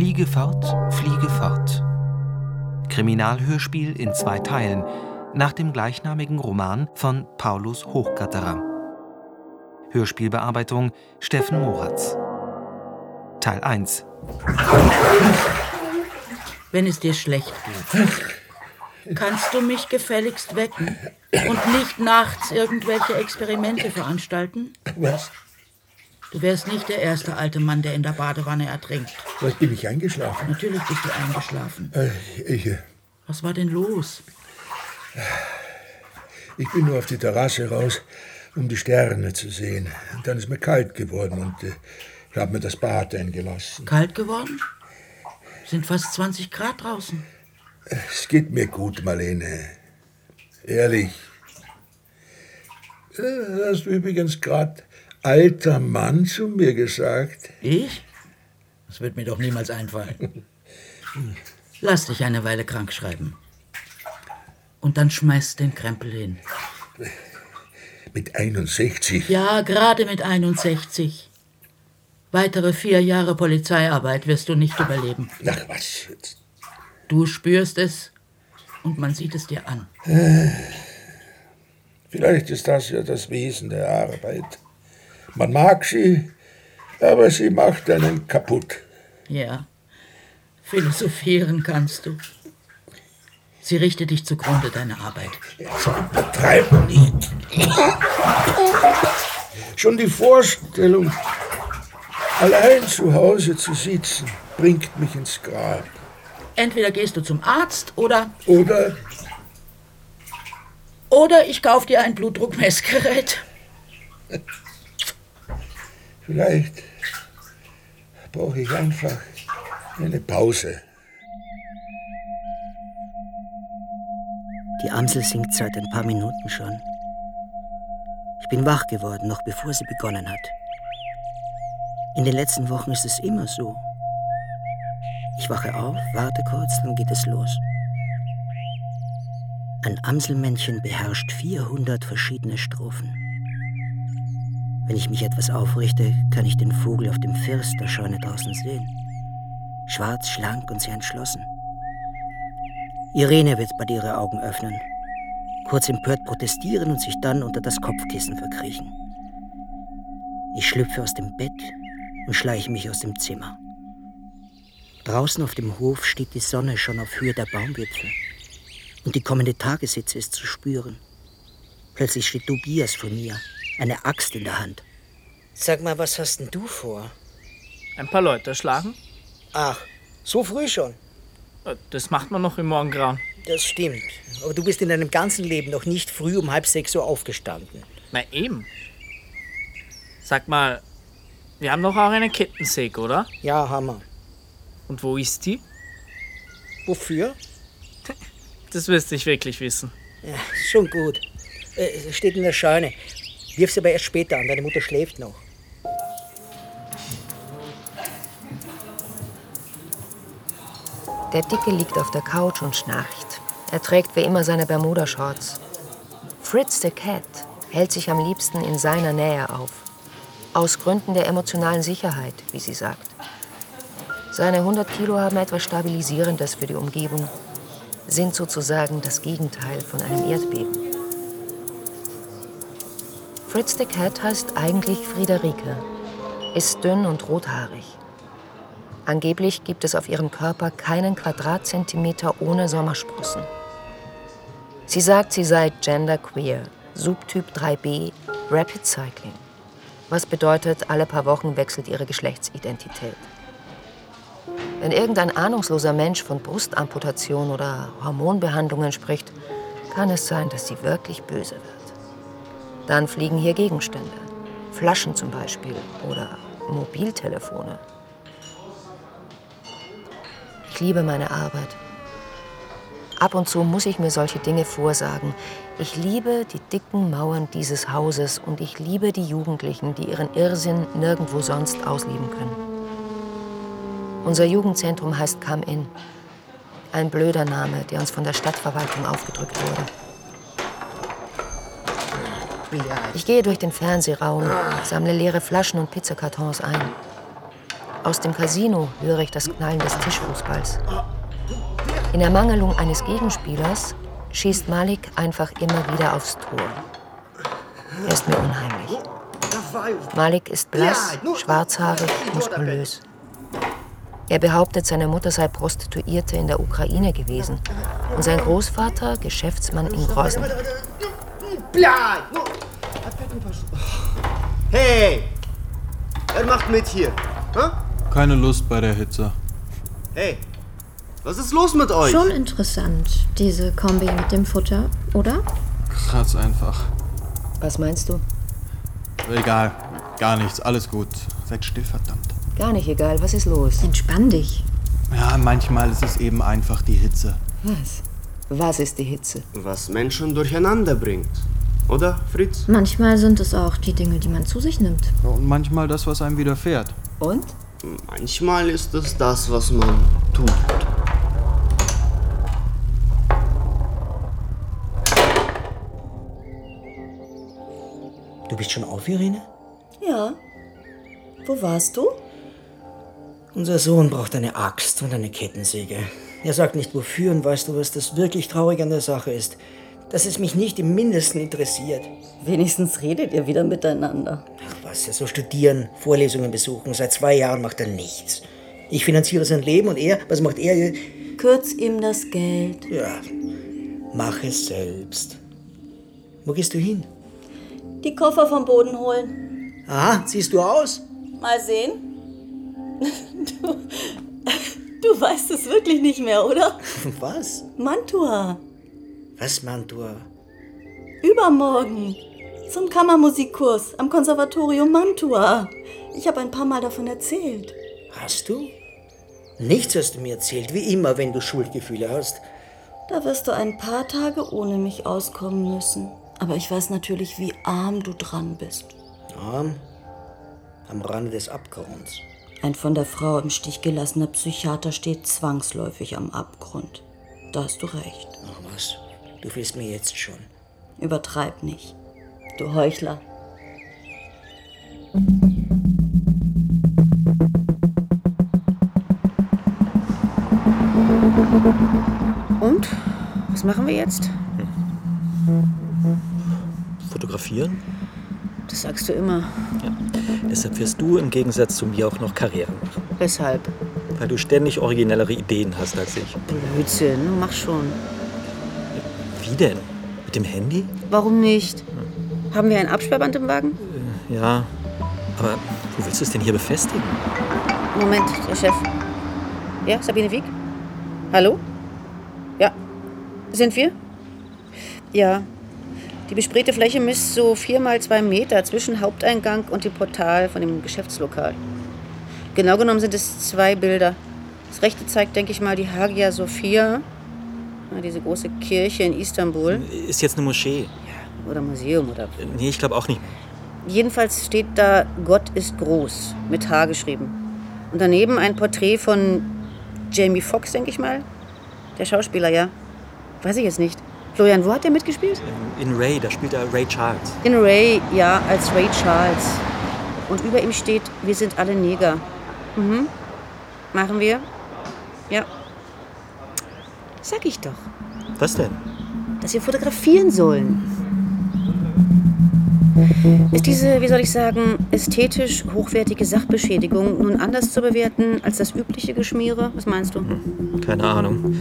Fliege fort, fliege fort. Kriminalhörspiel in zwei Teilen nach dem gleichnamigen Roman von Paulus Hochgatterer. Hörspielbearbeitung Steffen Moratz. Teil 1. Wenn es dir schlecht geht, kannst du mich gefälligst wecken und nicht nachts irgendwelche Experimente veranstalten? Was? Du wärst nicht der erste alte Mann, der in der Badewanne ertrinkt. Was, bin ich eingeschlafen? Natürlich bist du eingeschlafen. Äh, ich, äh, Was war denn los? ich bin nur auf die Terrasse raus, um die Sterne zu sehen. Und dann ist mir kalt geworden und äh, ich habe mir das Bad eingelassen. Kalt geworden? Sind fast 20 Grad draußen. Es geht mir gut, Marlene. Ehrlich. Äh, Hast du übrigens gerade alter Mann zu mir gesagt? Ich? Das wird mir doch niemals einfallen. Lass dich eine Weile krank schreiben. Und dann schmeiß den Krempel hin. Mit 61? Ja, gerade mit 61. Weitere vier Jahre Polizeiarbeit wirst du nicht überleben. Ach was. Du spürst es und man sieht es dir an. Vielleicht ist das ja das Wesen der Arbeit. Man mag sie, aber sie macht einen kaputt. Ja, philosophieren kannst du. Sie richtet dich zugrunde, deine Arbeit. So betreib nicht. Schon die Vorstellung, allein zu Hause zu sitzen, bringt mich ins Grab. Entweder gehst du zum Arzt oder, Oder oder ich kauf dir ein Blutdruckmessgerät. vielleicht brauche ich einfach eine Pause. Die Amsel singt seit ein paar Minuten schon. Ich bin wach geworden, noch bevor sie begonnen hat. In den letzten Wochen ist es immer so. Ich wache auf, warte kurz, dann geht es los. Ein Amselmännchen beherrscht 400 verschiedene Strophen. Wenn ich mich etwas aufrichte, kann ich den Vogel auf dem First der Scheune draußen sehen. Schwarz, schlank und sehr entschlossen. Irene wird bald ihre Augen öffnen, kurz empört protestieren und sich dann unter das Kopfkissen verkriechen. Ich schlüpfe aus dem Bett und schleiche mich aus dem Zimmer. Draußen auf dem Hof steht die Sonne schon auf Höhe der Baumwipfel und die kommende Tageshitze ist zu spüren. Plötzlich steht Tobias vor mir, eine Axt in der Hand. Sag mal, was hast denn du vor? Ein paar Leute schlagen? Ach, so früh schon. Äh, Das macht man noch im Morgengrauen. Das stimmt. Aber du bist in deinem ganzen Leben noch nicht früh um halb sechs Uhr aufgestanden. Na eben. Sag mal, wir haben doch auch eine Kettensäge, oder? Ja, Hammer. Und wo ist die? Wofür? Das wirst ich wirklich wissen. Ja, schon gut. Äh, es steht in der Scheune. Wirf sie aber erst später an, deine Mutter schläft noch. Der Dicke liegt auf der Couch und schnarcht. Er trägt wie immer seine Bermuda-Shorts. Fritz the Cat hält sich am liebsten in seiner Nähe auf. Aus Gründen der emotionalen Sicherheit, wie sie sagt. Seine 100 Kilo haben etwas Stabilisierendes für die Umgebung, sind sozusagen das Gegenteil von einem Erdbeben. Fritz the Cat heißt eigentlich Friederike, ist dünn und rothaarig. Angeblich gibt es auf ihrem Körper keinen Quadratzentimeter ohne Sommersprossen. Sie sagt, sie sei genderqueer, Subtyp 3b, Rapid Cycling. Was bedeutet, alle paar Wochen wechselt ihre Geschlechtsidentität. Wenn irgendein ahnungsloser Mensch von Brustamputation oder Hormonbehandlungen spricht, kann es sein, dass sie wirklich böse wird. Dann fliegen hier Gegenstände. Flaschen zum Beispiel oder Mobiltelefone. Ich liebe meine Arbeit. Ab und zu muss ich mir solche Dinge vorsagen. Ich liebe die dicken Mauern dieses Hauses und ich liebe die Jugendlichen, die ihren Irrsinn nirgendwo sonst ausleben können. Unser Jugendzentrum heißt Come In. Ein blöder Name, der uns von der Stadtverwaltung aufgedrückt wurde. Ich gehe durch den Fernsehraum, sammle leere Flaschen und Pizzakartons ein. Aus dem Casino höre ich das Knallen des Tischfußballs. In Ermangelung eines Gegenspielers schießt Malik einfach immer wieder aufs Tor. Er ist mir unheimlich. Malik ist blass, schwarzhaarig, muskulös. Er behauptet, seine Mutter sei Prostituierte in der Ukraine gewesen und sein Großvater Geschäftsmann in Grozny. Hey! Wer macht mit hier? Hä? Keine Lust bei der Hitze. Hey! Was ist los mit euch? Schon interessant, diese Kombi mit dem Futter, oder? Krass einfach. Was meinst du? Egal. Gar nichts. Alles gut. Seid still, verdammt. Gar nicht egal. Was ist los? Entspann dich. Ja, manchmal ist es eben einfach die Hitze. Was? Was ist die Hitze? Was Menschen durcheinander bringt. Oder, Fritz? Manchmal sind es auch die Dinge, die man zu sich nimmt. Und manchmal das, was einem widerfährt. Und? Manchmal ist es das, was man tut. Du bist schon auf, Irene? Ja. Wo warst du? Unser Sohn braucht eine Axt und eine Kettensäge. Er sagt nicht wofür und weißt du, was das wirklich traurig an der Sache ist? Dass es mich nicht im Mindesten interessiert. Wenigstens redet ihr wieder miteinander. Ach was, er soll studieren, Vorlesungen besuchen. Seit zwei Jahren macht er nichts. Ich finanziere sein Leben und er, was macht er? Kürz ihm das Geld. Ja, mach es selbst. Wo gehst du hin? Die Koffer vom Boden holen. Ah, siehst du aus? Mal sehen. Du, du weißt es wirklich nicht mehr, oder? Was? Mantua. Was, Mantua? Übermorgen. Zum Kammermusikkurs am Konservatorium Mantua. Ich habe ein paar Mal davon erzählt. Hast du? Nichts hast du mir erzählt, wie immer, wenn du Schuldgefühle hast. Da wirst du ein paar Tage ohne mich auskommen müssen. Aber ich weiß natürlich, wie arm du dran bist. Arm? Am Rande des Abgrunds. Ein von der Frau im Stich gelassener Psychiater steht zwangsläufig am Abgrund. Da hast du recht. Ach was, du fehlst mir jetzt schon. Übertreib nicht. Du Heuchler. Und? Was machen wir jetzt? Fotografieren? Das sagst du immer. Ja. Deshalb wirst du im Gegensatz zu mir auch noch Karriere machen. Weshalb? Weil du ständig originellere Ideen hast als ich. Blödsinn, mach schon. Wie denn? Mit dem Handy? Warum nicht? Haben wir ein Absperrband im Wagen? Ja. Aber wo willst du es denn hier befestigen? Moment, der Chef. Ja, Sabine Wieg? Hallo? Ja. Sind wir? Ja. Die besprayte Fläche misst so vier mal zwei Meter zwischen Haupteingang und dem Portal von dem Geschäftslokal. Genau genommen sind es zwei Bilder. Das rechte zeigt, denke ich mal, die Hagia Sophia, diese große Kirche in Istanbul. Ist jetzt eine Moschee. Ja, oder Museum oder. Nee, ich glaube auch nicht. Jedenfalls steht da Gott ist groß mit H geschrieben. Und daneben ein Porträt von Jamie Foxx, denke ich mal. Der Schauspieler, ja. Weiß ich jetzt nicht. Florian, wo hat der mitgespielt? In Ray, da spielt er Ray Charles. In Ray, ja, als Ray Charles. Und über ihm steht, wir sind alle Neger. Mhm. Machen wir? Ja. Sag ich doch. Was denn? Dass wir fotografieren sollen. Ist diese, wie soll ich sagen, ästhetisch hochwertige Sachbeschädigung nun anders zu bewerten als das übliche Geschmiere? Was meinst du? Keine Ahnung.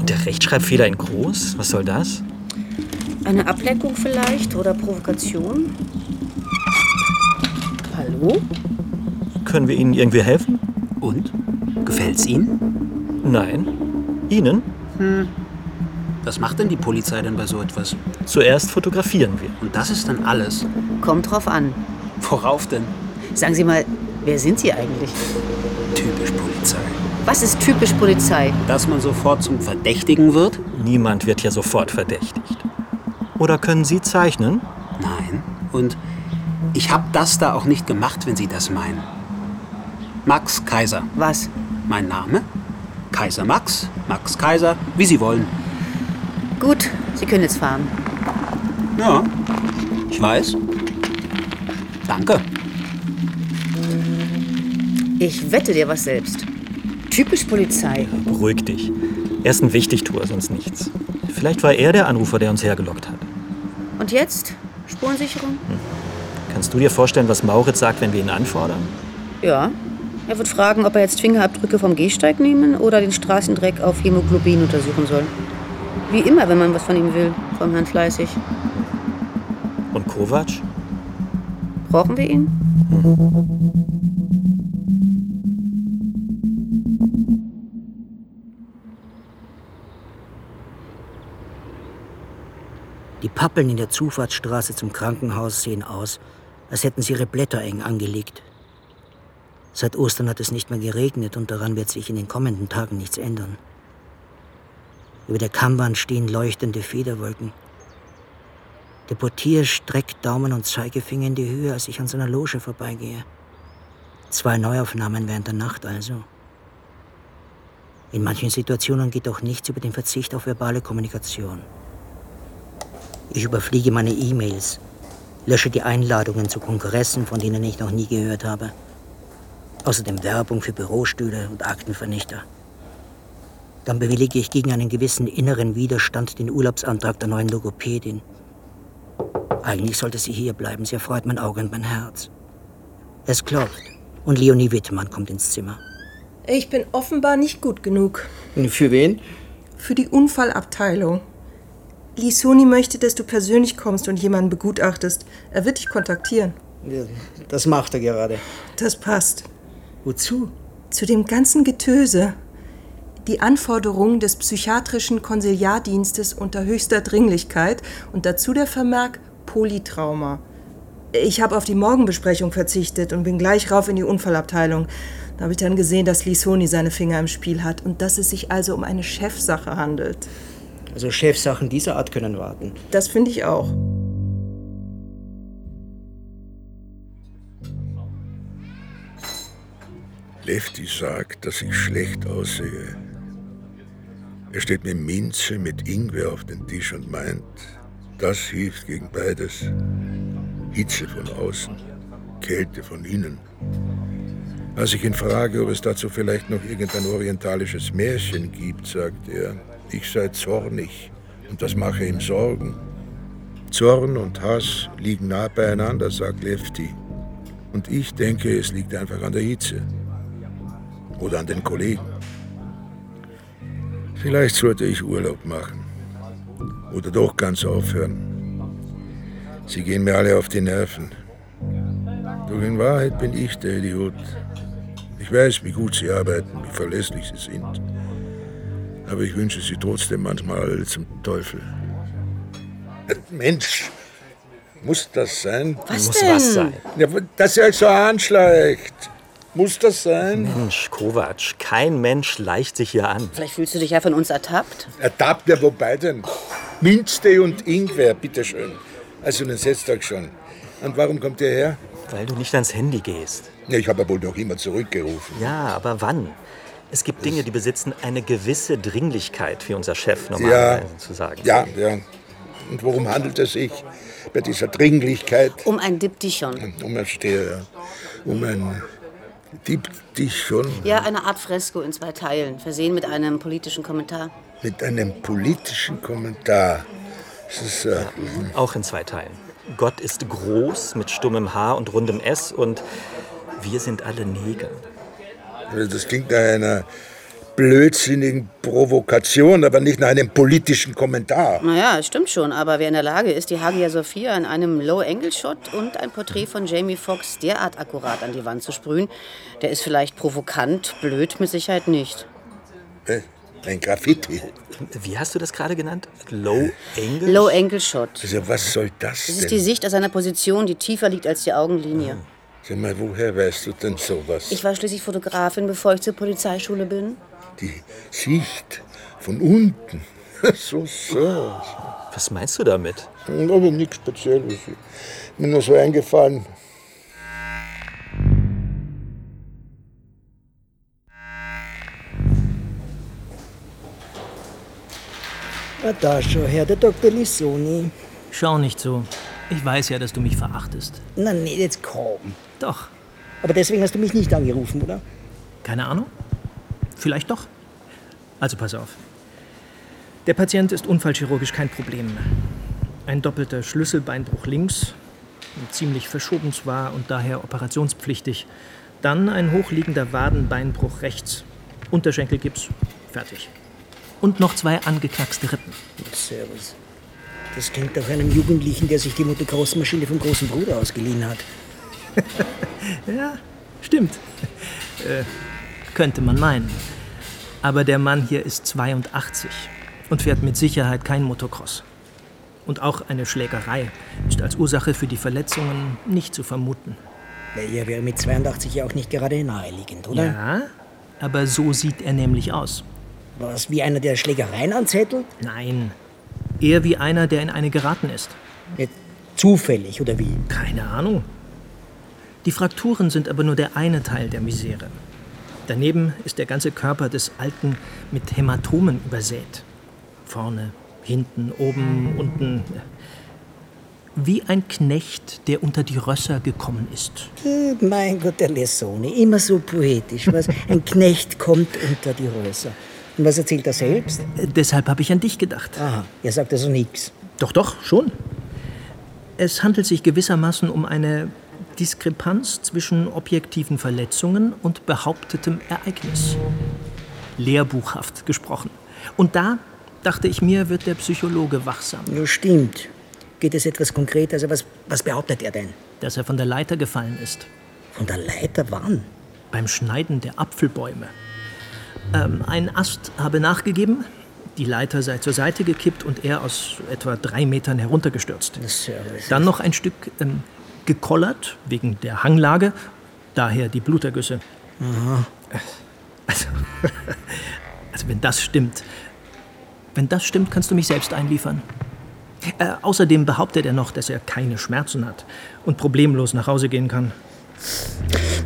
Und der Rechtschreibfehler in groß? Was soll das? Eine Ablenkung vielleicht oder Provokation? Hallo? Können wir Ihnen irgendwie helfen? Und? Gefällt's Ihnen? Nein. Ihnen? Hm. Was macht denn die Polizei denn bei so etwas? Zuerst fotografieren wir. Und das ist dann alles? Kommt drauf an. Worauf denn? Sagen Sie mal, wer sind Sie eigentlich? Typisch Polizei. Was ist typisch Polizei? Dass man sofort zum Verdächtigen wird? Niemand wird ja sofort verdächtigt. Oder können Sie zeichnen? Nein. Und ich habe das da auch nicht gemacht, wenn Sie das meinen. Max Kaiser. Was? Mein Name? Kaiser Max, Max Kaiser, wie Sie wollen. Gut, Sie können jetzt fahren. Ja, ich weiß. Danke. Ich wette dir was selbst. Typisch Polizei. Beruhig dich. Er ist ein Wichtigtuer, sonst nichts. Vielleicht war er der Anrufer, der uns hergelockt hat. Und jetzt? Spurensicherung? Kannst du dir vorstellen, was Mauritz sagt, wenn wir ihn anfordern? Ja. Er wird fragen, ob er jetzt Fingerabdrücke vom Gehsteig nehmen oder den Straßendreck auf Hämoglobin untersuchen soll. Wie immer, wenn man was von ihm will, vom Herrn Fleißig. Und Kovac? Brauchen wir ihn? Die Pappeln in der Zufahrtsstraße zum Krankenhaus sehen aus, als hätten sie ihre Blätter eng angelegt. Seit Ostern hat es nicht mehr geregnet und daran wird sich in den kommenden Tagen nichts ändern. Über der Kammwand stehen leuchtende Federwolken. Der Portier streckt Daumen und Zeigefinger in die Höhe, als ich an seiner Loge vorbeigehe. Zwei Neuaufnahmen während der Nacht also. In manchen Situationen geht auch nichts über den Verzicht auf verbale Kommunikation. Ich überfliege meine E-Mails, lösche die Einladungen zu Kongressen, von denen ich noch nie gehört habe. Außerdem Werbung für Bürostühle und Aktenvernichter. Dann bewillige ich gegen einen gewissen inneren Widerstand den Urlaubsantrag der neuen Logopädin. Eigentlich sollte sie hier bleiben, sie erfreut mein Auge und mein Herz. Es klopft und Leonie Wittmann kommt ins Zimmer. Ich bin offenbar nicht gut genug. Für wen? Für die Unfallabteilung. Lisoni möchte, dass du persönlich kommst und jemanden begutachtest. Er wird dich kontaktieren. Das macht er gerade. Das passt. Wozu? Zu dem ganzen Getöse. Die Anforderungen des psychiatrischen Konsiliardienstes unter höchster Dringlichkeit und dazu der Vermerk Polytrauma. Ich habe auf die Morgenbesprechung verzichtet und bin gleich rauf in die Unfallabteilung. Da habe ich dann gesehen, dass Lisoni seine Finger im Spiel hat und dass es sich also um eine Chefsache handelt. Also Chefsachen dieser Art können warten. Das finde ich auch. Lefty sagt, dass ich schlecht aussehe. Er steht mir Minze mit Ingwer auf den Tisch und meint, das hilft gegen beides. Hitze von außen, Kälte von innen. Als ich ihn frage, ob es dazu vielleicht noch irgendein orientalisches Märchen gibt, sagt er, ich sei zornig und das mache ihm Sorgen. Zorn und Hass liegen nah beieinander, sagt Lefty. Und ich denke, es liegt einfach an der Hitze. Oder an den Kollegen. Vielleicht sollte ich Urlaub machen. Oder doch ganz aufhören. Sie gehen mir alle auf die Nerven. Doch in Wahrheit bin ich der Idiot. Ich weiß, wie gut sie arbeiten, wie verlässlich sie sind. Aber ich wünsche sie trotzdem manchmal zum Teufel. Mensch, muss das sein? Was Muss denn? was sein? Ja, dass er euch so anschleicht. Muss das sein? Mensch, Kovac, kein Mensch schleicht sich hier an. Vielleicht fühlst du dich ja von uns ertappt. Ertappt, ja, wobei denn? Minztee und Ingwer, bitteschön. Also, dann setzt euch schon. Und warum kommt ihr her? Weil du nicht ans Handy gehst. Ja, ich habe ja wohl noch immer zurückgerufen. Ja, aber wann? Es gibt Dinge, die besitzen eine gewisse Dringlichkeit, wie unser Chef normalerweise ja, zu sagen. Ja, ja. Und worum handelt es sich bei dieser Dringlichkeit? Um ein Diptychon. Um ein Steher, ja. Um ein Diptychon. Ja, eine Art Fresko in zwei Teilen, versehen mit einem politischen Kommentar. Mit einem politischen Kommentar. Das ist, äh, ja, auch in zwei Teilen. Gott ist groß mit stummem H und rundem S und wir sind alle Neger. Das klingt nach einer blödsinnigen Provokation, aber nicht nach einem politischen Kommentar. Naja, es stimmt schon, aber wer in der Lage ist, die Hagia Sophia in einem Low-Angle-Shot und ein Porträt von Jamie Foxx derart akkurat an die Wand zu sprühen, der ist vielleicht provokant, blöd mit Sicherheit nicht. Äh, Ein Graffiti. Wie hast du das gerade genannt? Low Angle? Low-Angle-Shot. Also, was soll das Das denn? ist die Sicht aus einer Position, die tiefer liegt als die Augenlinie. Sag mal, woher weißt du denn sowas? Ich war schließlich Fotografin, bevor ich zur Polizeischule bin. Die Sicht von unten. So, so. Was meinst du damit? Aber nichts Spezielles. Mir nur so eingefallen. Da schon, Herr der Dr. Lissoni. Schau nicht so. Ich weiß ja, dass du mich verachtest. Na, nee, jetzt komm. Doch. Aber deswegen hast du mich nicht angerufen, oder? Keine Ahnung. Vielleicht doch. Also pass auf. Der Patient ist unfallchirurgisch kein Problem. Ein doppelter Schlüsselbeinbruch links, ziemlich verschoben zwar und daher operationspflichtig. Dann ein hochliegender Wadenbeinbruch rechts. Unterschenkelgips. Fertig. Und noch zwei angeknackste Rippen. Servus. Das klingt nach einem Jugendlichen, der sich die Motocross-Maschine vom großen Bruder ausgeliehen hat. ja, stimmt. Äh, könnte man meinen. Aber der Mann hier ist 82 und fährt mit Sicherheit kein Motocross. Und auch eine Schlägerei ist als Ursache für die Verletzungen nicht zu vermuten. Er wäre mit 82 ja auch nicht gerade naheliegend, oder? Ja, aber so sieht er nämlich aus. Was, wie einer, der Schlägereien anzettelt? Nein, eher wie einer, der in eine geraten ist. Zufällig, oder wie? Keine Ahnung. Die Frakturen sind aber nur der eine Teil der Misere. Daneben ist der ganze Körper des Alten mit Hämatomen übersät. Vorne, hinten, oben, unten. Wie ein Knecht, der unter die Rösser gekommen ist. Mein Gott, der Lessone, immer so poetisch. Was? Ein Knecht kommt unter die Rösser. Und was erzählt er selbst? Äh, Deshalb habe ich an dich gedacht. Aha, er sagt also nichts. Doch, doch, schon. Es handelt sich gewissermaßen um eine Diskrepanz zwischen objektiven Verletzungen und behauptetem Ereignis. Lehrbuchhaft gesprochen. Und da, dachte ich mir, wird der Psychologe wachsam. Ja, stimmt. Geht es etwas konkret? Also was, was behauptet er denn? Dass er von der Leiter gefallen ist. Von der Leiter wann? Beim Schneiden der Apfelbäume. Ähm, ein Ast habe nachgegeben, die Leiter sei zur Seite gekippt und er aus etwa drei Metern heruntergestürzt. Dann noch ein Stück ähm, gekollert, wegen der Hanglage, daher die Blutergüsse. Aha. Also, also wenn das stimmt, wenn das stimmt, kannst du mich selbst einliefern. Äh, außerdem behauptet er noch, dass er keine Schmerzen hat und problemlos nach Hause gehen kann.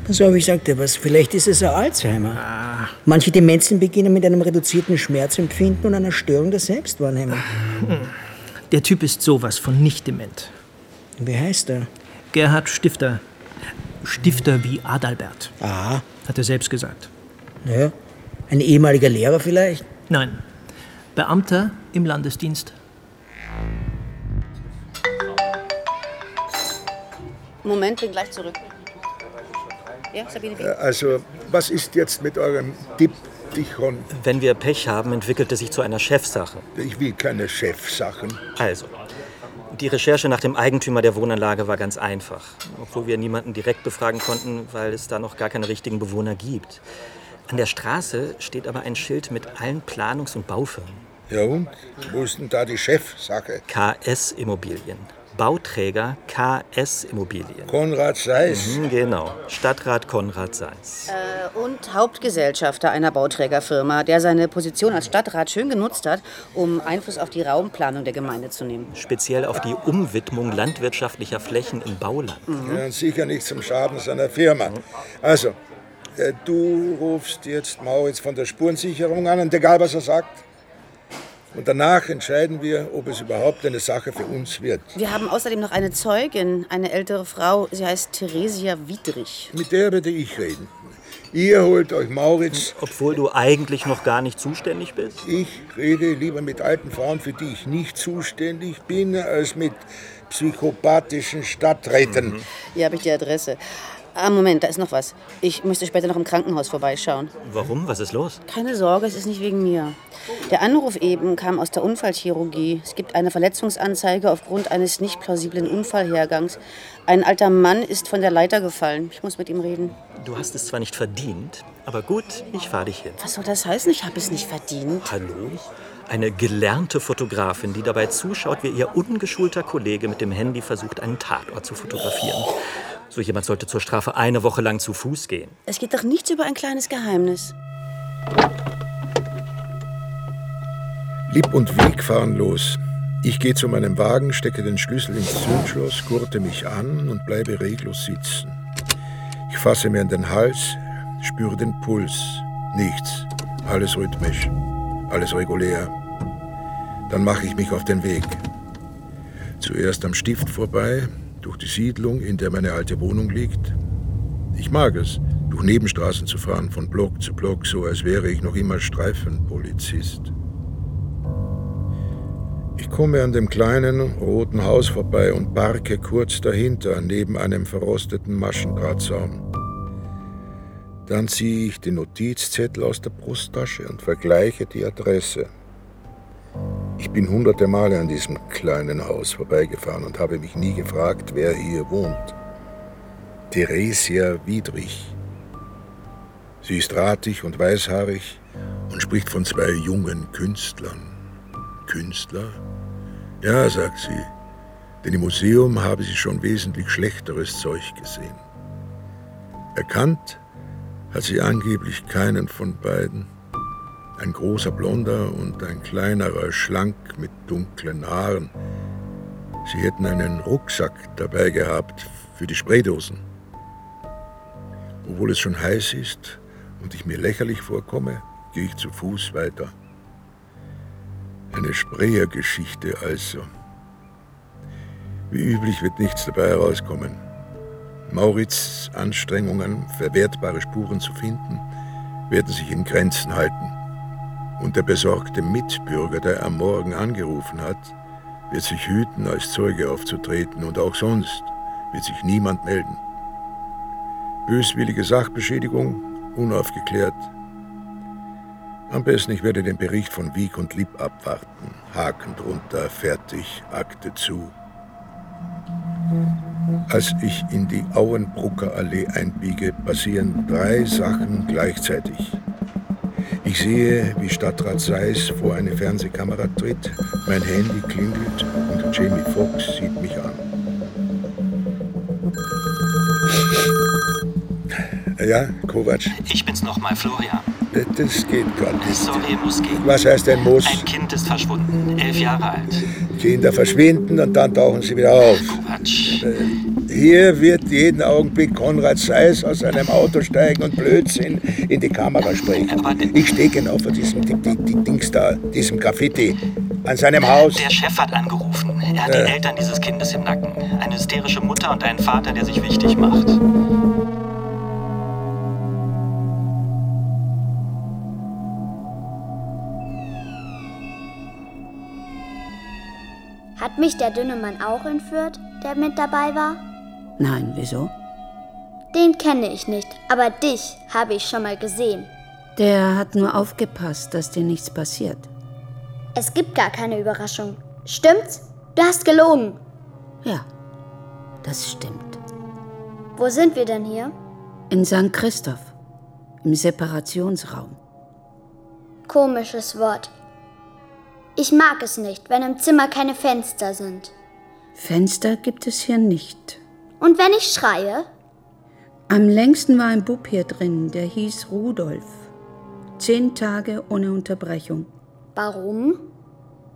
Pass auf, ich sag dir was. Vielleicht ist es ein Alzheimer. Manche Demenzen beginnen mit einem reduzierten Schmerzempfinden und einer Störung der Selbstwahrnehmung. Der Typ ist sowas von nicht dement. Wie heißt er? Gerhard Stifter. Stifter wie Adalbert. Aha. Hat er selbst gesagt. Ja. Ein ehemaliger Lehrer vielleicht? Nein. Beamter im Landesdienst. Moment, bin gleich zurück. Ja, Sabine, wie? Äh, Also, was ist jetzt mit eurem Diptychon? Wenn wir Pech haben, entwickelt es sich zu einer Chefsache. Ich will keine Chefsachen. Also, die Recherche nach dem Eigentümer der Wohnanlage war ganz einfach. Obwohl wir niemanden direkt befragen konnten, weil es da noch gar keine richtigen Bewohner gibt. An der Straße steht aber ein Schild mit allen Planungs- und Baufirmen. Ja und? Wo ist denn da die Chefsache? KS Immobilien. Bauträger KS Immobilien. Konrad Seiss? Mhm, genau. Stadtrat Konrad Seiss. Äh, und Hauptgesellschafter einer Bauträgerfirma, der seine Position als Stadtrat schön genutzt hat, um Einfluss auf die Raumplanung der Gemeinde zu nehmen. Speziell auf die Umwidmung landwirtschaftlicher Flächen im Bauland. Ja, und sicher nicht zum Schaden seiner Firma. Also, äh, du rufst jetzt Mauritz von der Spurensicherung an und egal, was er sagt. Und danach entscheiden wir, ob es überhaupt eine Sache für uns wird. Wir haben außerdem noch eine Zeugin, eine ältere Frau. Sie heißt Theresia Wiedrich. Mit der werde ich reden. Ihr holt euch Mauritz. Obwohl du eigentlich noch gar nicht zuständig bist? Ich rede lieber mit alten Frauen, für die ich nicht zuständig bin, als mit psychopathischen Stadträten. Hier habe ich die Adresse. Ah, Moment, da ist noch was. Ich müsste später noch im Krankenhaus vorbeischauen. Warum? Was ist los? Keine Sorge, es ist nicht wegen mir. Der Anruf eben kam aus der Unfallchirurgie. Es gibt eine Verletzungsanzeige aufgrund eines nicht plausiblen Unfallhergangs. Ein alter Mann ist von der Leiter gefallen. Ich muss mit ihm reden. Du hast es zwar nicht verdient, aber gut, ich fahre dich hin. Was soll das heißen? Ich habe es nicht verdient. Hallo? Eine gelernte Fotografin, die dabei zuschaut, wie ihr ungeschulter Kollege mit dem Handy versucht, einen Tatort zu fotografieren. So jemand sollte zur Strafe eine Woche lang zu Fuß gehen. Es geht doch nichts über ein kleines Geheimnis. Lieb und Weg fahren los. Ich gehe zu meinem Wagen, stecke den Schlüssel ins Zündschloss, gurte mich an und bleibe reglos sitzen. Ich fasse mir an den Hals, spüre den Puls. Nichts. Alles rhythmisch. Alles regulär. Dann mache ich mich auf den Weg. Zuerst am Stift vorbei, durch die Siedlung, in der meine alte Wohnung liegt. Ich mag es, durch Nebenstraßen zu fahren, von Block zu Block, so als wäre ich noch immer Streifenpolizist. Ich komme an dem kleinen roten Haus vorbei und parke kurz dahinter, neben einem verrosteten Maschendrahtzaun. Dann ziehe ich den Notizzettel aus der Brusttasche und vergleiche die Adresse. Ich bin hunderte Male an diesem kleinen Haus vorbeigefahren und habe mich nie gefragt, wer hier wohnt. Theresia Wiedrich. Sie ist ratig und weißhaarig und spricht von zwei jungen Künstlern. Künstler? Ja, sagt sie, denn im Museum habe sie schon wesentlich schlechteres Zeug gesehen. Erkannt hat sie angeblich keinen von beiden. Ein großer Blonder und ein kleinerer, schlank mit dunklen Haaren. Sie hätten einen Rucksack dabei gehabt für die Spraydosen. Obwohl es schon heiß ist und ich mir lächerlich vorkomme, gehe ich zu Fuß weiter. Eine Sprayergeschichte also. Wie üblich wird nichts dabei herauskommen. Maurits Anstrengungen, verwertbare Spuren zu finden, werden sich in Grenzen halten. Und der besorgte Mitbürger, der am Morgen angerufen hat, wird sich hüten, als Zeuge aufzutreten und auch sonst wird sich niemand melden. Böswillige Sachbeschädigung, unaufgeklärt. Am besten, ich werde den Bericht von Wieg und Lieb abwarten. Haken drunter, fertig, Akte zu. Als ich in die Auenbrucker Allee einbiege, passieren drei Sachen gleichzeitig. Ich sehe, wie Stadtrat Seis vor eine Fernsehkamera tritt, mein Handy klingelt und Jamie Foxx sieht mich an. Ja, Kovac. Ich bin's nochmal, Florian. Das geht gerade nicht. Sorry, muss gehen. Was heißt denn muss? Ein Kind ist verschwunden, elf Jahre alt. Kinder verschwinden und dann tauchen sie wieder auf. Quatsch. Hier wird jeden Augenblick Konrad Seiss aus seinem Auto steigen und Blödsinn in die Kamera sprechen. Ich stehe genau vor diesem die, die, die Dings da, diesem Graffiti. An seinem Haus. Der Chef hat angerufen. Er hat Äh. die Eltern dieses Kindes im Nacken. Eine hysterische Mutter und einen Vater, der sich wichtig macht. Hat mich der dünne Mann auch entführt, der mit dabei war? Nein, wieso? Den kenne ich nicht, aber dich habe ich schon mal gesehen. Der hat nur aufgepasst, dass dir nichts passiert. Es gibt gar keine Überraschung. Stimmt's? Du hast gelogen. Ja, das stimmt. Wo sind wir denn hier? In St. Christoph, im Separationsraum. Komisches Wort. Ich mag es nicht, wenn im Zimmer keine Fenster sind. Fenster gibt es hier nicht. Und wenn ich schreie? Am längsten war ein Bub hier drin, der hieß Rudolf. Zehn Tage ohne Unterbrechung, Warum?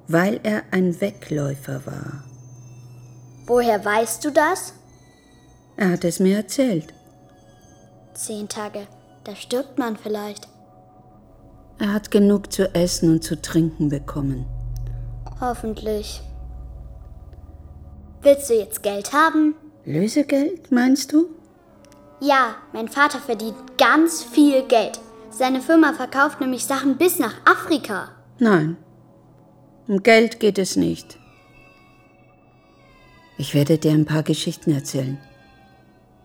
weil er ein Wegläufer war. Woher weißt du das? Er hat es mir erzählt. Zehn Tage. Da stirbt man vielleicht. Er hat genug zu essen und zu trinken bekommen. Hoffentlich. Willst du jetzt Geld haben? Lösegeld, meinst du? Ja, mein Vater verdient ganz viel Geld. Seine Firma verkauft nämlich Sachen bis nach Afrika. Nein. Um Geld geht es nicht. Ich werde dir ein paar Geschichten erzählen.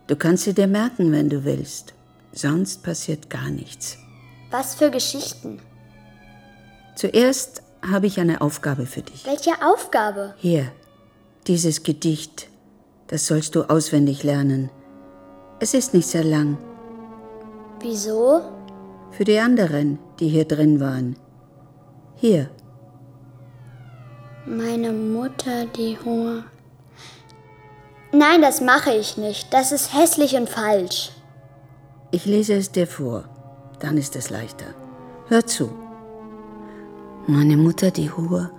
Du kannst sie dir merken, wenn du willst. Sonst passiert gar nichts. Was für Geschichten? Zuerst habe ich eine Aufgabe für dich. Welche Aufgabe? Hier, dieses Gedicht. Das sollst du auswendig lernen. Es ist nicht sehr lang. Wieso? Für die anderen, die hier drin waren. Hier, Meine Mutter, die Hunger. Nein, das mache ich nicht. Das ist hässlich und falsch. Ich lese es dir vor. Dann ist es leichter. Hör zu. Meine Mutter, die Hure,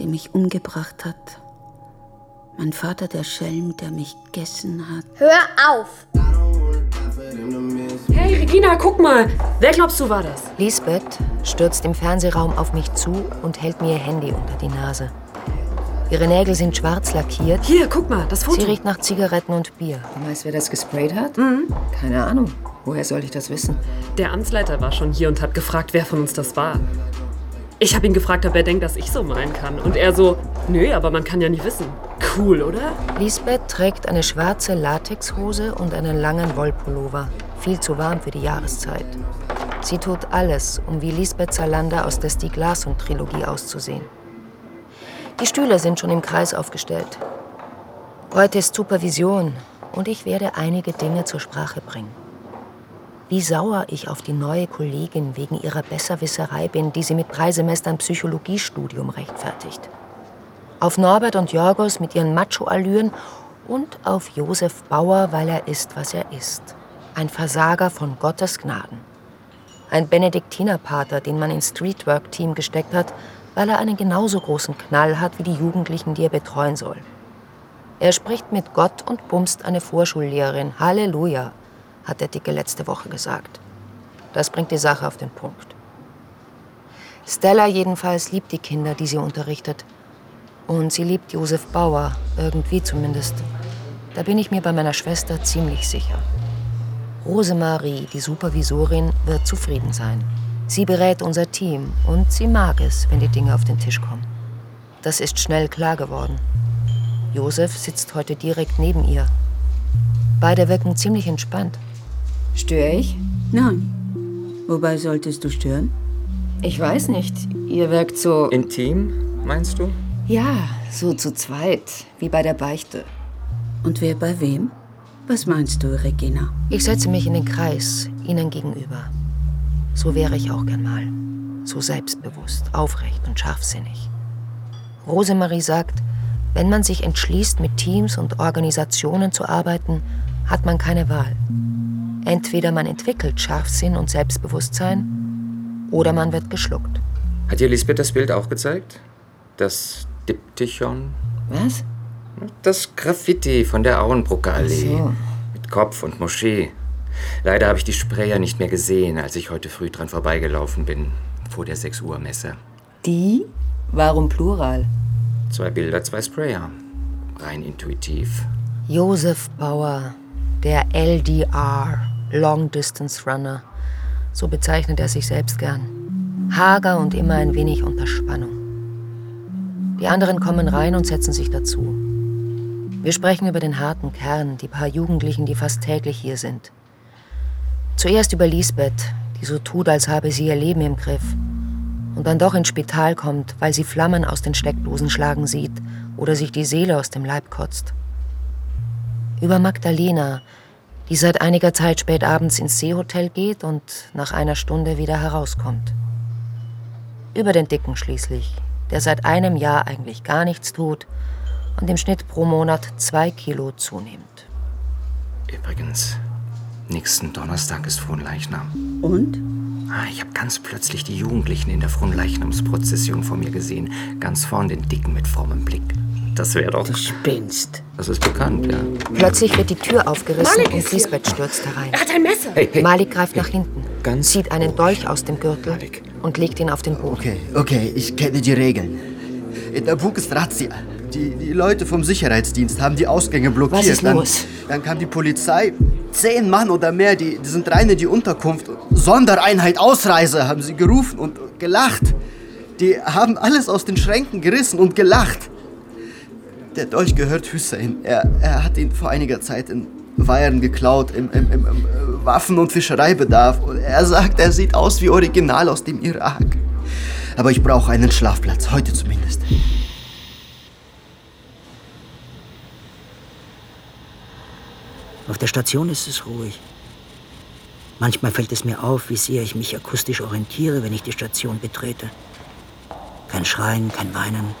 die mich umgebracht hat. Mein Vater, der Schelm, der mich gegessen hat. Hör auf! Hey, Regina, guck mal. Wer glaubst du war das? Lisbeth stürzt im Fernsehraum auf mich zu und hält mir ihr Handy unter die Nase. Ihre Nägel sind schwarz lackiert. Hier, guck mal, das Foto. Sie riecht nach Zigaretten und Bier. Du weißt, wer das gesprayt hat? Mhm. Keine Ahnung. Woher soll ich das wissen? Der Amtsleiter war schon hier und hat gefragt, wer von uns das war. Ich habe ihn gefragt, ob er denkt, dass ich so malen kann. Und er so, nö, aber man kann ja nie wissen. Cool, oder? Lisbeth trägt eine schwarze Latexhose und einen langen Wollpullover. Viel zu warm für die Jahreszeit. Sie tut alles, um wie Lisbeth Salander aus der Stieg Larsson-Trilogie auszusehen. Die Stühle sind schon im Kreis aufgestellt. Heute ist Supervision und ich werde einige Dinge zur Sprache bringen. Wie sauer ich auf die neue Kollegin wegen ihrer Besserwisserei bin, die sie mit drei Semestern Psychologiestudium rechtfertigt. Auf Norbert und Jorgos mit ihren Macho-Allüren und auf Josef Bauer, weil er ist, was er ist. Ein Versager von Gottes Gnaden. Ein Benediktinerpater, den man ins Streetwork-Team gesteckt hat, weil er einen genauso großen Knall hat wie die Jugendlichen, die er betreuen soll. Er spricht mit Gott und bumst eine Vorschullehrerin. Halleluja, hat der Dicke letzte Woche gesagt. Das bringt die Sache auf den Punkt. Stella jedenfalls liebt die Kinder, die sie unterrichtet. Und sie liebt Josef Bauer, irgendwie zumindest. Da bin ich mir bei meiner Schwester ziemlich sicher. Rosemarie, die Supervisorin, wird zufrieden sein. Sie berät unser Team und sie mag es, wenn die Dinge auf den Tisch kommen. Das ist schnell klar geworden. Josef sitzt heute direkt neben ihr. Beide wirken ziemlich entspannt. Störe ich? Nein. Wobei solltest du stören? Ich weiß nicht. Ihr wirkt so. Intim, meinst du? Ja, so zu zweit, wie bei der Beichte. Und wer bei wem? Was meinst du, Regina? Ich setze mich in den Kreis, ihnen gegenüber. So wäre ich auch gern mal. So selbstbewusst, aufrecht und scharfsinnig. Rosemarie sagt, wenn man sich entschließt, mit Teams und Organisationen zu arbeiten, hat man keine Wahl. Entweder man entwickelt Scharfsinn und Selbstbewusstsein oder man wird geschluckt. Hat dir Lisbeth das Bild auch gezeigt? Das Diptychon? Was? Das Graffiti von der Auenbrucker Allee. So. Mit Kopf und Moschee. Leider habe ich die Sprayer nicht mehr gesehen, als ich heute früh dran vorbeigelaufen bin, vor der 6 Uhr Messe. Die? Warum Plural? Zwei Bilder, zwei Sprayer. Rein intuitiv. Josef Bauer, der LDR, Long Distance Runner. So bezeichnet er sich selbst gern. Hager und immer ein wenig unter Spannung. Die anderen kommen rein und setzen sich dazu. Wir sprechen über den harten Kern, die paar Jugendlichen, die fast täglich hier sind. Zuerst über Lisbeth, die so tut, als habe sie ihr Leben im Griff. Und dann doch ins Spital kommt, weil sie Flammen aus den Steckdosen schlagen sieht oder sich die Seele aus dem Leib kotzt. Über Magdalena, die seit einiger Zeit spät abends ins Seehotel geht und nach einer Stunde wieder herauskommt. Über den Dicken schließlich, der seit einem Jahr eigentlich gar nichts tut und im Schnitt pro Monat zwei Kilo zunimmt. Übrigens, nächsten Donnerstag ist Fronleichnam. Und? Ah, ich habe ganz plötzlich die Jugendlichen in der Fronleichnamsprozession vor mir gesehen. Ganz vorn den Dicken mit frommem Blick. Das wäre doch. Du spinnst. Das ist bekannt, ja. Plötzlich wird die Tür aufgerissen Malik ist und Lisbeth stürzt herein. Er hat ein Messer. Hey, hey. Malik greift nach hinten, Ganz zieht einen Dolch aus dem Gürtel und legt ihn auf den Boden. Okay, okay, ich kenne die Regeln. In der Bug ist Razzia. Die, die Leute vom Sicherheitsdienst haben die Ausgänge blockiert. Was ist dann, los? Dann kam die Polizei. Zehn Mann oder mehr, die, die sind rein in die Unterkunft. Sondereinheit Ausreise haben sie gerufen und gelacht. Die haben alles aus den Schränken gerissen und gelacht. Der Dolch gehört Hussein. Er, er hat ihn vor einiger Zeit in Weihern geklaut, im, im, im, im äh, Waffen- und Fischereibedarf. Und er sagt, er sieht aus wie Original aus dem Irak. Aber ich brauche einen Schlafplatz, heute zumindest. Auf der Station ist es ruhig. Manchmal fällt es mir auf, wie sehr ich mich akustisch orientiere, wenn ich die Station betrete. Kein Schreien, kein Weinen,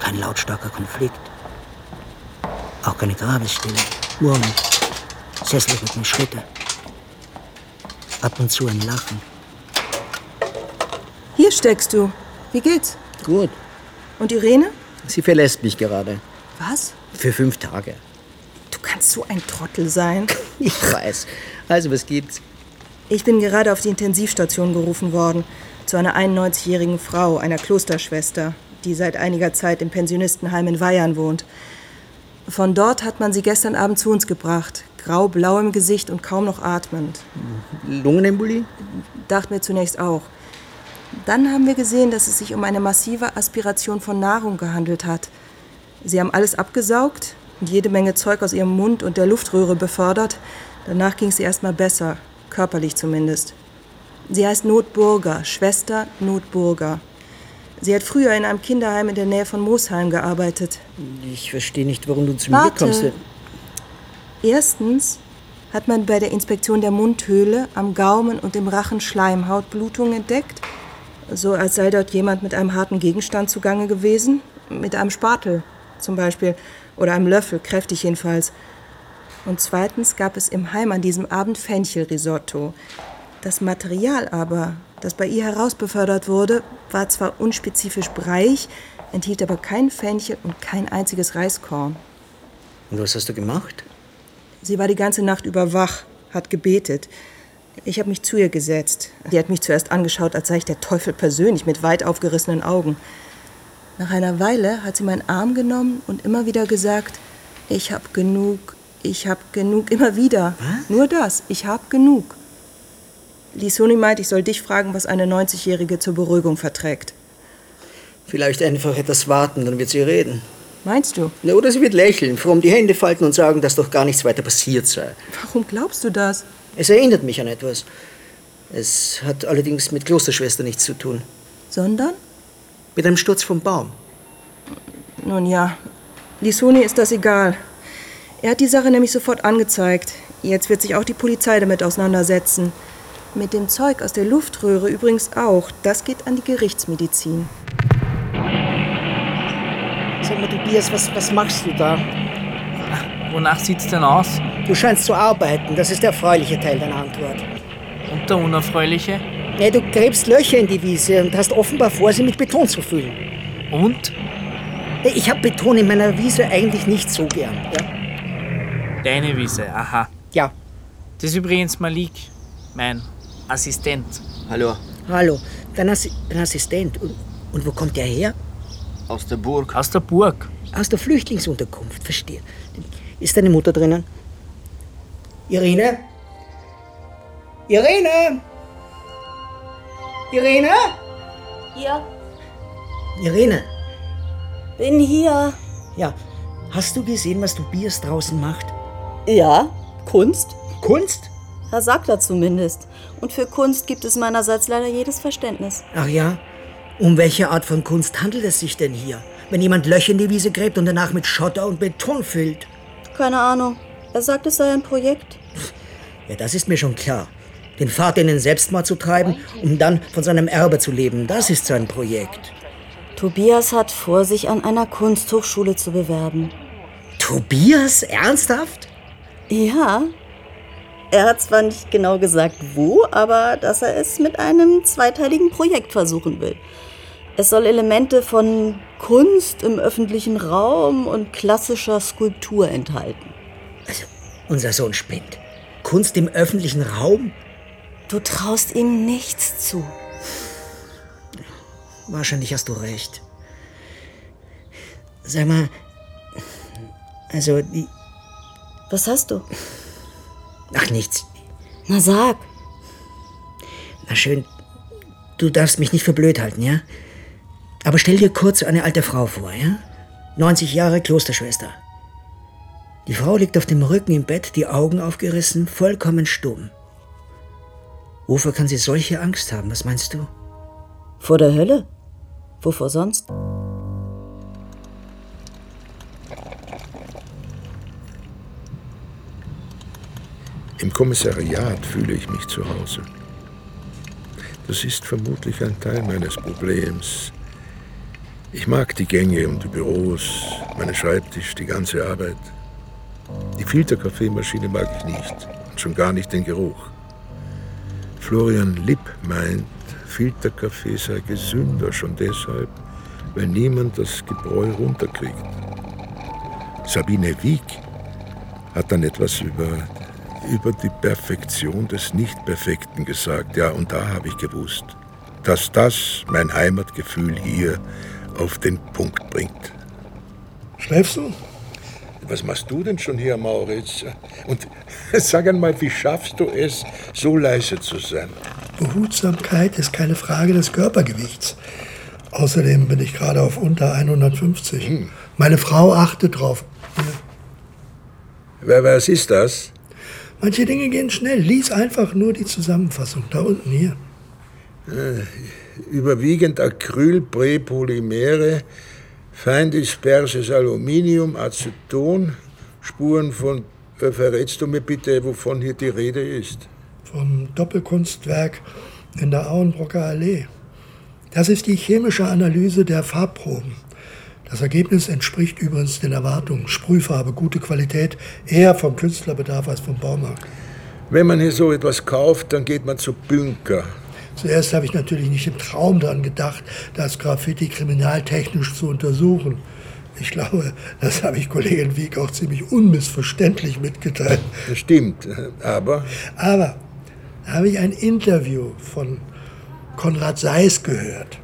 kein lautstarker Konflikt. Auch keine Grabesstille. Murmeln. Den Schritte. Ab und zu ein Lachen. Hier steckst du. Wie geht's? Gut. Und Irene? Sie verlässt mich gerade. Was? Für fünf Tage. Du kannst so ein Trottel sein. Ich weiß. Also, was gibt's? Ich bin gerade auf die Intensivstation gerufen worden. Zu einer 91-jährigen Frau, einer Klosterschwester, die seit einiger Zeit im Pensionistenheim in Weihern wohnt. Von dort hat man sie gestern Abend zu uns gebracht. Grau-blau im Gesicht und kaum noch atmend. Lungenembolie? Dachten wir zunächst auch. Dann haben wir gesehen, dass es sich um eine massive Aspiration von Nahrung gehandelt hat. Sie haben alles abgesaugt und jede Menge Zeug aus ihrem Mund und der Luftröhre befördert. Danach ging es ihr erstmal besser, körperlich zumindest. Sie heißt Notburger, Schwester Notburger. Sie hat früher in einem Kinderheim in der Nähe von Moosheim gearbeitet. Ich verstehe nicht, warum du zu Warte. mir kommst. Erstens hat man bei der Inspektion der Mundhöhle am Gaumen und im Rachen Schleimhautblutung entdeckt. So als sei dort jemand mit einem harten Gegenstand zugange gewesen. Mit einem Spatel zum Beispiel. Oder einem Löffel, kräftig jedenfalls. Und zweitens gab es im Heim an diesem Abend Fenchelrisotto. Das Material aber, das bei ihr herausbefördert wurde, war zwar unspezifisch breiig, enthielt aber kein Fenchel und kein einziges Reiskorn. Und was hast du gemacht? Sie war die ganze Nacht über wach, hat gebetet. Ich habe mich zu ihr gesetzt. Sie hat mich zuerst angeschaut, als sei ich der Teufel persönlich mit weit aufgerissenen Augen. Nach einer Weile hat sie meinen Arm genommen und immer wieder gesagt, ich hab genug, ich hab genug, immer wieder. Nur das, ich hab genug. Lisoni meint, ich soll dich fragen, was eine 90-Jährige zur Beruhigung verträgt. Vielleicht einfach etwas warten, dann wird sie reden. Meinst du? Na, oder sie wird lächeln, fromm die Hände falten und sagen, dass doch gar nichts weiter passiert sei. Warum glaubst du das? Es erinnert mich an etwas. Es hat allerdings mit Klosterschwester nichts zu tun. Sondern? Mit einem Sturz vom Baum. Nun ja, Lisoni ist das egal. Er hat die Sache nämlich sofort angezeigt. Jetzt wird sich auch die Polizei damit auseinandersetzen. Mit dem Zeug aus der Luftröhre übrigens auch. Das geht an die Gerichtsmedizin. Sag mal, Tobias, was, was machst du da? Wonach sieht's denn aus? Du scheinst zu arbeiten. Das ist der erfreuliche Teil deiner Antwort. Und der unerfreuliche? Ja, du gräbst Löcher in die Wiese und hast offenbar vor, sie mit Beton zu füllen. Und? Ich habe Beton in meiner Wiese eigentlich nicht so gern. Ja? Deine Wiese, aha. Ja. Das ist übrigens Malik, mein Assistent. Hallo. Hallo. Dein, Assi dein Assistent. Und, und wo kommt der her? Aus der Burg. Aus der Burg. Aus der Flüchtlingsunterkunft, verstehe. Ist deine Mutter drinnen? Irene? Irene? Irene? Ja, Irene? bin hier. Ja. Hast du gesehen, was Tobias draußen macht? Ja, Kunst? Kunst? Er sagt er zumindest. Und für Kunst gibt es meinerseits leider jedes Verständnis. Ach ja? Um welche Art von Kunst handelt es sich denn hier? Wenn jemand Löcher in die Wiese gräbt und danach mit Schotter und Beton füllt? Keine Ahnung. Er sagt, es sei ein Projekt. Ja, das ist mir schon klar. Den Vater in den Selbstmord zu treiben, um dann von seinem Erbe zu leben, das ist sein Projekt. Tobias hat vor, sich an einer Kunsthochschule zu bewerben. Tobias? Ernsthaft? Ja. Er hat zwar nicht genau gesagt, wo, aber dass er es mit einem zweiteiligen Projekt versuchen will. Es soll Elemente von Kunst im öffentlichen Raum und klassischer Skulptur enthalten. Unser Sohn spinnt. Kunst im öffentlichen Raum? Du traust ihm nichts zu. Wahrscheinlich hast du recht. Sag mal, also die. Was hast du? Ach, nichts. Na sag. Na schön, du darfst mich nicht für blöd halten, ja? Aber stell dir kurz eine alte Frau vor, ja? 90 Jahre Klosterschwester. Die Frau liegt auf dem Rücken im Bett, die Augen aufgerissen, vollkommen stumm. Wofür kann sie solche Angst haben? Was meinst du? Vor der Hölle? Wovor sonst? Im Kommissariat fühle ich mich zu Hause. Das ist vermutlich ein Teil meines Problems. Ich mag die Gänge und die Büros, meinen Schreibtisch, die ganze Arbeit. Die Filterkaffeemaschine mag ich nicht. Und schon gar nicht den Geruch. Florian Lipp meint, Filterkaffee sei gesünder, schon deshalb, weil niemand das Gebräu runterkriegt. Sabine Wieck hat dann etwas über, über die Perfektion des Nichtperfekten gesagt. Ja, und da habe ich gewusst, dass das mein Heimatgefühl hier auf den Punkt bringt. Schläfst du? Was machst du denn schon hier, Mauritz? Und sag einmal, wie schaffst du es, so leise zu sein? Behutsamkeit ist keine Frage des Körpergewichts. Außerdem bin ich gerade auf unter 150. Hm. Meine Frau achtet drauf. Wer, was ist das? Manche Dinge gehen schnell. Lies einfach nur die Zusammenfassung. Da unten hier. Äh, überwiegend Acrylprepolymere, feindisperses Aluminium, Aceton, Spuren von. Äh, verrätst du mir bitte, wovon hier die Rede ist? Vom Doppelkunstwerk in der Auenbrocker Allee. Das ist die chemische Analyse der Farbproben. Das Ergebnis entspricht übrigens den Erwartungen. Sprühfarbe, gute Qualität, eher vom Künstlerbedarf als vom Baumarkt. Wenn man hier so etwas kauft, dann geht man zu Bünker. Zuerst habe ich natürlich nicht im Traum daran gedacht, das Graffiti kriminaltechnisch zu untersuchen. Ich glaube, das habe ich Kollegin Wieck auch ziemlich unmissverständlich mitgeteilt. Das stimmt, aber. Aber da habe ich ein Interview von Konrad Seis gehört.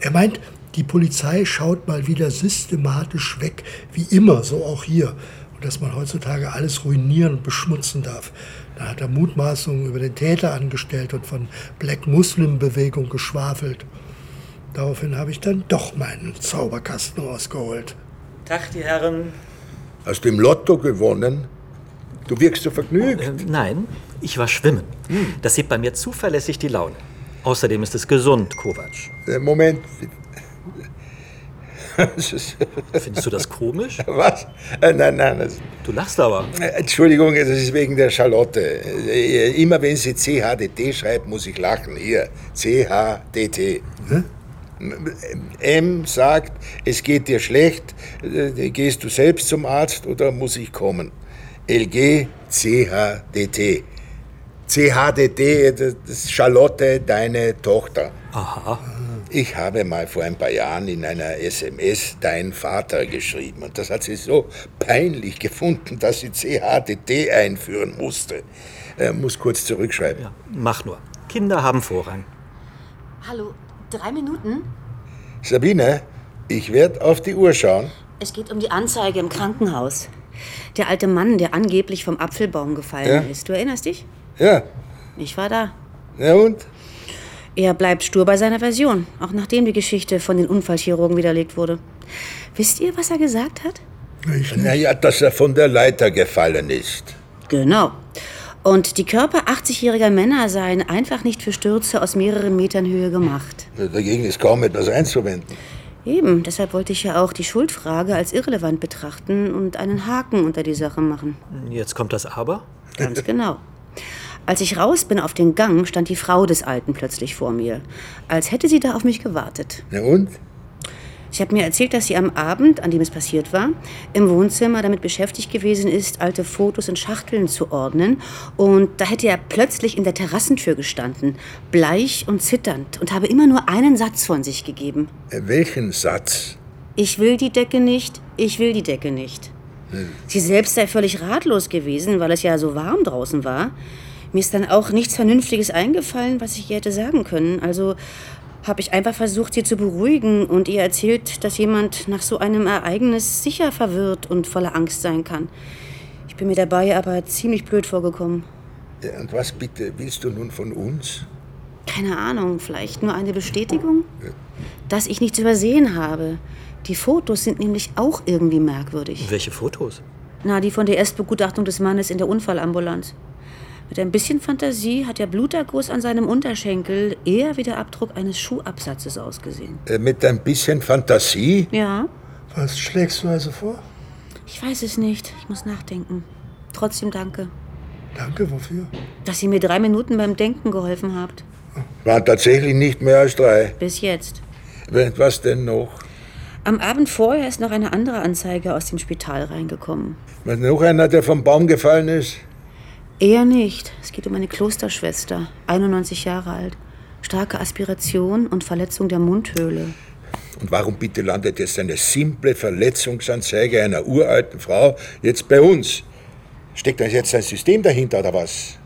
Er meint, die Polizei schaut mal wieder systematisch weg, wie immer, so auch hier. Und dass man heutzutage alles ruinieren und beschmutzen darf. Da hat er Mutmaßungen über den Täter angestellt und von Black Muslim Bewegung geschwafelt. Daraufhin habe ich dann doch meinen Zauberkasten rausgeholt. Tag, die Herren. Hast du im Lotto gewonnen? Du wirkst so vergnügt. Äh, nein, ich war schwimmen. Das hebt bei mir zuverlässig die Laune. Außerdem ist es gesund, Kovac. Äh, Moment. Findest du das komisch? Was? Äh, nein, nein. Du lachst aber. Äh, Entschuldigung, das ist wegen der Charlotte. Äh, Immer wenn sie CHDT schreibt, muss ich lachen. Hier, CHDT. M sagt, es geht dir schlecht, gehst du selbst zum Arzt oder muss ich kommen? LG, CHDT. CHDT, das ist Charlotte, deine Tochter. Aha. Ich habe mal vor ein paar Jahren in einer SMS dein Vater geschrieben und das hat sie so peinlich gefunden, dass sie CHDT einführen musste. Er muss kurz zurückschreiben. Mach nur. Kinder haben Vorrang. Hallo, drei Minuten? Sabine, ich werde auf die Uhr schauen. Es geht um die Anzeige im Krankenhaus. Der alte Mann, der angeblich vom Apfelbaum gefallen Ja. ist. Du erinnerst dich? Ja, Ich war da. ja und? Er bleibt stur bei seiner Version, auch nachdem die Geschichte von den Unfallchirurgen widerlegt wurde. Wisst ihr, was er gesagt hat? Naja, dass er von der Leiter gefallen ist. Genau. Und die Körper 80-jähriger Männer seien einfach nicht für Stürze aus mehreren Metern Höhe gemacht. Dagegen ist kaum etwas einzuwenden. Eben, deshalb wollte ich ja auch die Schuldfrage als irrelevant betrachten und einen Haken unter die Sache machen. Jetzt kommt das Aber. Ganz genau. Als ich raus bin auf den Gang, stand die Frau des Alten plötzlich vor mir, als hätte sie da auf mich gewartet. Na und? Sie hat mir erzählt, dass sie am Abend, an dem es passiert war, im Wohnzimmer damit beschäftigt gewesen ist, alte Fotos in Schachteln zu ordnen. Und da hätte er plötzlich in der Terrassentür gestanden, bleich und zitternd, und habe immer nur einen Satz von sich gegeben. Äh, Welchen Satz? Ich will die Decke nicht, ich will die Decke nicht. Sie selbst sei völlig ratlos gewesen, weil es ja so warm draußen war. Mir ist dann auch nichts Vernünftiges eingefallen, was ich ihr hätte sagen können. Also habe ich einfach versucht, sie zu beruhigen und ihr erzählt, dass jemand nach so einem Ereignis sicher verwirrt und voller Angst sein kann. Ich bin mir dabei aber ziemlich blöd vorgekommen. Ja, Und was bitte willst du nun von uns? Keine Ahnung, vielleicht nur eine Bestätigung? Dass ich nichts übersehen habe. Die Fotos sind nämlich auch irgendwie merkwürdig. Welche Fotos? Na, die von der Erstbegutachtung des Mannes in der Unfallambulanz. Mit ein bisschen Fantasie hat der Bluterguss an seinem Unterschenkel eher wie der Abdruck eines Schuhabsatzes ausgesehen. Äh, Mit ein bisschen Fantasie? Ja? Was schlägst du also vor? Ich weiß es nicht. Ich muss nachdenken. Trotzdem danke, Danke, wofür? dass ihr mir drei Minuten beim Denken geholfen habt. Waren tatsächlich nicht mehr als drei. Bis jetzt. Was denn noch? Am Abend vorher ist noch eine andere Anzeige aus dem Spital reingekommen. Was, noch einer, der vom Baum gefallen ist? Eher nicht. Es geht um eine Klosterschwester, 91 Jahre alt. Starke Aspiration und Verletzung der Mundhöhle. Und warum bitte landet jetzt eine simple Verletzungsanzeige einer uralten Frau jetzt bei uns? Steckt da jetzt ein System dahinter oder was?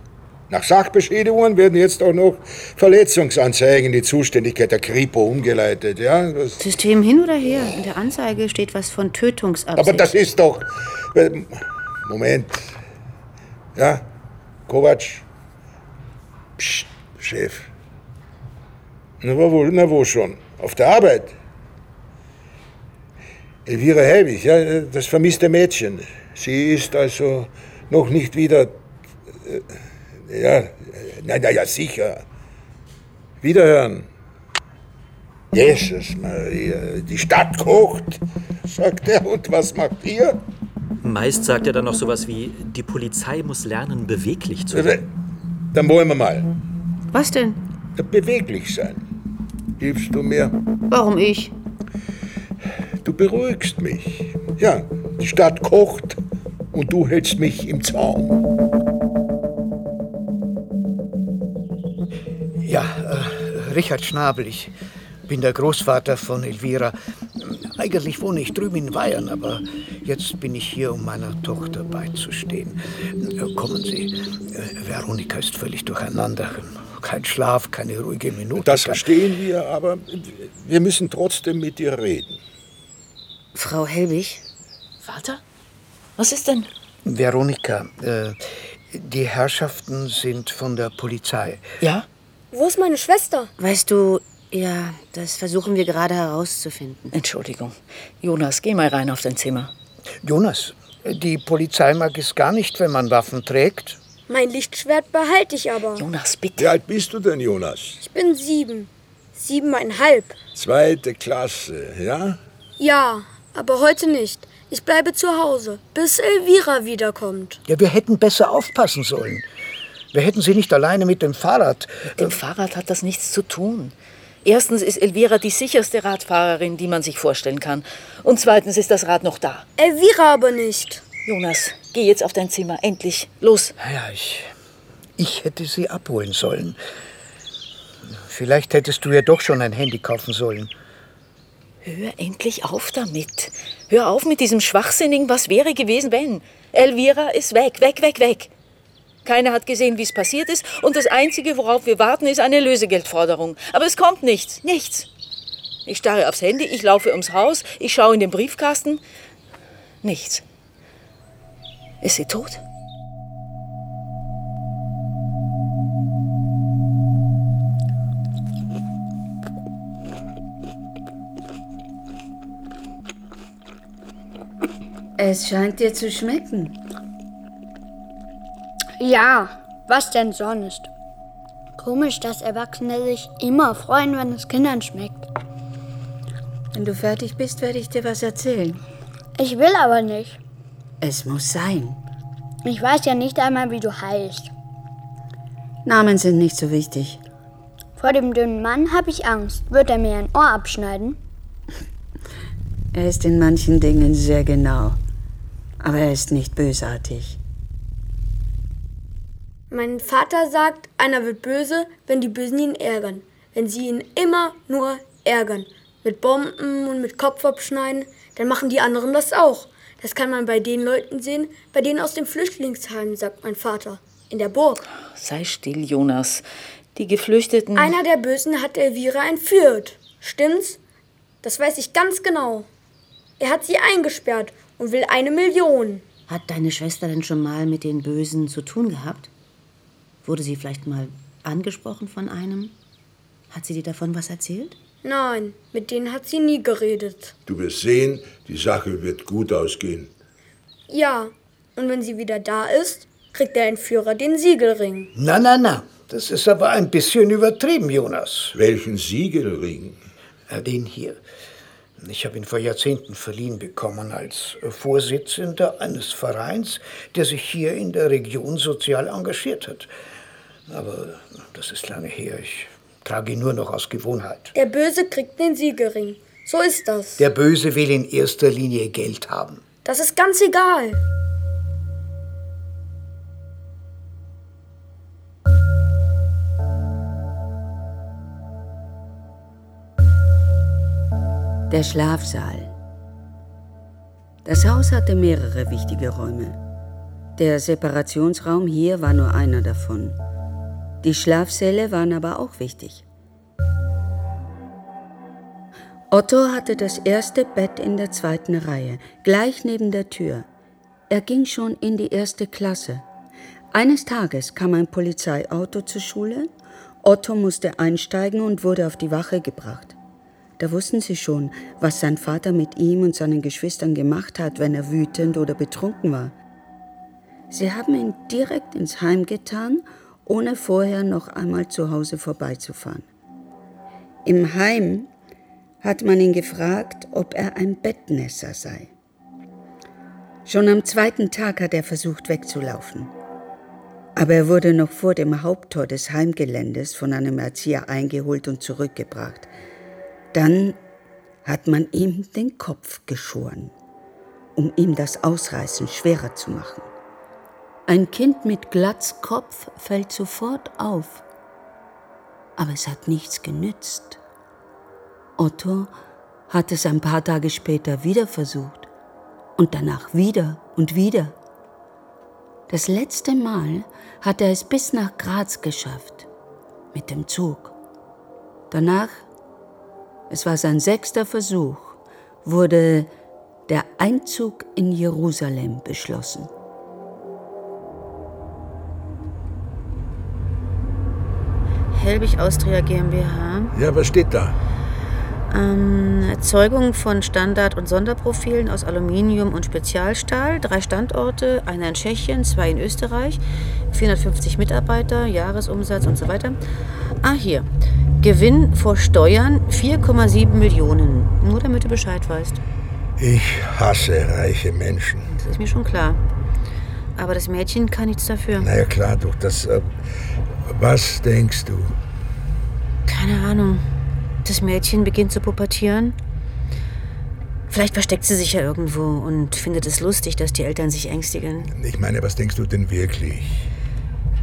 Nach Sachbeschädigungen werden jetzt auch noch Verletzungsanzeigen in die Zuständigkeit der Kripo umgeleitet. Ja? Das System hin oder her? In der Anzeige steht was von Tötungsabsicht. aber das ist doch. äh, Moment. Ja, Kovac. Psst, Chef. Na wo, na wo schon? Auf der Arbeit. Elvira Helwig, ja, das vermisste Mädchen. Sie ist also noch nicht wieder. Äh, ja, na, na ja, sicher. Wiederhören. Jesus Maria, die Stadt kocht, sagt er. Und was macht ihr? Meist sagt er dann noch sowas wie, die Polizei muss lernen, beweglich zu sein. Dann wollen wir mal. Was denn? Beweglich sein. Hilfst du mir? Warum ich? Du beruhigst mich. Ja, die Stadt kocht und du hältst mich im Zaum. Ja, äh, Richard Schnabel, ich bin der Großvater von Elvira. Eigentlich wohne ich drüben in Bayern, aber jetzt bin ich hier, um meiner Tochter beizustehen. Kommen Sie. Veronika ist völlig durcheinander. Kein Schlaf, keine ruhige Minute. Das verstehen wir, aber wir müssen trotzdem mit dir reden. Frau Helbig? Vater? Was ist denn? Veronika, äh, die Herrschaften sind von der Polizei. Ja? Wo ist meine Schwester? Weißt du, ja, das versuchen wir gerade herauszufinden. Entschuldigung. Jonas, geh mal rein auf dein Zimmer. Jonas, die Polizei mag es gar nicht, wenn man Waffen trägt. Mein Lichtschwert behalte ich aber. Jonas, bitte. Wie alt bist du denn, Jonas? Ich bin sieben. Siebeneinhalb. Zweite Klasse, ja? Ja, aber heute nicht. Ich bleibe zu Hause, bis Elvira wiederkommt. Ja, wir hätten besser aufpassen sollen. Wir hätten sie nicht alleine mit dem Fahrrad. Mit dem Fahrrad hat das nichts zu tun. Erstens ist Elvira die sicherste Radfahrerin, die man sich vorstellen kann. Und zweitens ist das Rad noch da. Elvira aber nicht. Jonas, geh jetzt auf dein Zimmer. Endlich. Los. Ja, ich, ich hätte sie abholen sollen. Vielleicht hättest du ja doch schon ein Handy kaufen sollen. Hör endlich auf damit. Hör auf mit diesem schwachsinnigen Was wäre gewesen, wenn. Elvira ist weg, weg, weg, weg. Keiner hat gesehen, wie es passiert ist. Und das Einzige, worauf wir warten, ist eine Lösegeldforderung. Aber es kommt nichts, nichts. Ich starre aufs Handy, ich laufe ums Haus, ich schaue in den Briefkasten. Nichts. Ist sie tot? Es scheint dir zu schmecken. Ja, was denn sonst? Komisch, dass Erwachsene sich immer freuen, wenn es Kindern schmeckt. Wenn du fertig bist, werde ich dir was erzählen. Ich will aber nicht. Es muss sein. Ich weiß ja nicht einmal, wie du heißt. Namen sind nicht so wichtig. Vor dem dünnen Mann habe ich Angst. Wird er mir ein Ohr abschneiden? Er ist in manchen Dingen sehr genau. Aber er ist nicht bösartig. Mein Vater sagt, einer wird böse, wenn die Bösen ihn ärgern. Wenn sie ihn immer nur ärgern. Mit Bomben und mit Kopf abschneiden, dann machen die anderen das auch. Das kann man bei den Leuten sehen, bei denen aus dem Flüchtlingsheim, sagt mein Vater. In der Burg. Sei still, Jonas. Die Geflüchteten. Einer der Bösen hat Elvira entführt. Stimmt's? Das weiß ich ganz genau. Er hat sie eingesperrt und will eine Million. Hat deine Schwester denn schon mal mit den Bösen zu tun gehabt? Wurde sie vielleicht mal angesprochen von einem? Hat sie dir davon was erzählt? Nein, mit denen hat sie nie geredet. Du wirst sehen, die Sache wird gut ausgehen. Ja, und wenn sie wieder da ist, kriegt der Entführer den Siegelring. Na, na, na. Das ist aber ein bisschen übertrieben, Jonas. Welchen Siegelring? Den hier. Ich habe ihn vor Jahrzehnten verliehen bekommen als Vorsitzender eines Vereins, der sich hier in der Region sozial engagiert hat. Aber das ist lange her. Ich trage ihn nur noch aus Gewohnheit. Der Böse kriegt den Siegelring. So ist das. Der Böse will in erster Linie Geld haben. Das ist ganz egal. Der Schlafsaal. Das Haus hatte mehrere wichtige Räume. Der Separationsraum hier war nur einer davon. Die Schlafsäle waren aber auch wichtig. Otto hatte das erste Bett in der zweiten Reihe, gleich neben der Tür. Er ging schon in die erste Klasse. Eines Tages kam ein Polizeiauto zur Schule. Otto musste einsteigen und wurde auf die Wache gebracht. Da wussten sie schon, was sein Vater mit ihm und seinen Geschwistern gemacht hat, wenn er wütend oder betrunken war. Sie haben ihn direkt ins Heim getan, ohne vorher noch einmal zu Hause vorbeizufahren. Im Heim hat man ihn gefragt, ob er ein Bettnässer sei. Schon am zweiten Tag hat er versucht wegzulaufen. Aber er wurde noch vor dem Haupttor des Heimgeländes von einem Erzieher eingeholt und zurückgebracht. Dann hat man ihm den Kopf geschoren, um ihm das Ausreißen schwerer zu machen. Ein Kind mit Glatzkopf fällt sofort auf, aber es hat nichts genützt. Otto hat es ein paar Tage später wieder versucht und danach wieder und wieder. Das letzte Mal hat er es bis nach Graz geschafft, mit dem Zug. Danach, es war sein sechster Versuch, wurde der Einzug in Jerusalem beschlossen. Helbig Austria GmbH. Ja, was steht da? Ähm, Erzeugung von Standard- und Sonderprofilen aus Aluminium und Spezialstahl. Drei Standorte, einer in Tschechien, zwei in Österreich, 450 Mitarbeiter, Jahresumsatz und so weiter. Ah, hier. Gewinn vor Steuern 4,7 Millionen. Nur damit du Bescheid weißt. Ich hasse reiche Menschen. Das ist mir schon klar. Aber das Mädchen kann nichts dafür. Na ja, klar, doch, das. Äh, was denkst du? Keine Ahnung. Das Mädchen beginnt zu pubertieren. Vielleicht versteckt sie sich ja irgendwo und findet es lustig, dass die Eltern sich ängstigen. Ich meine, was denkst du denn wirklich?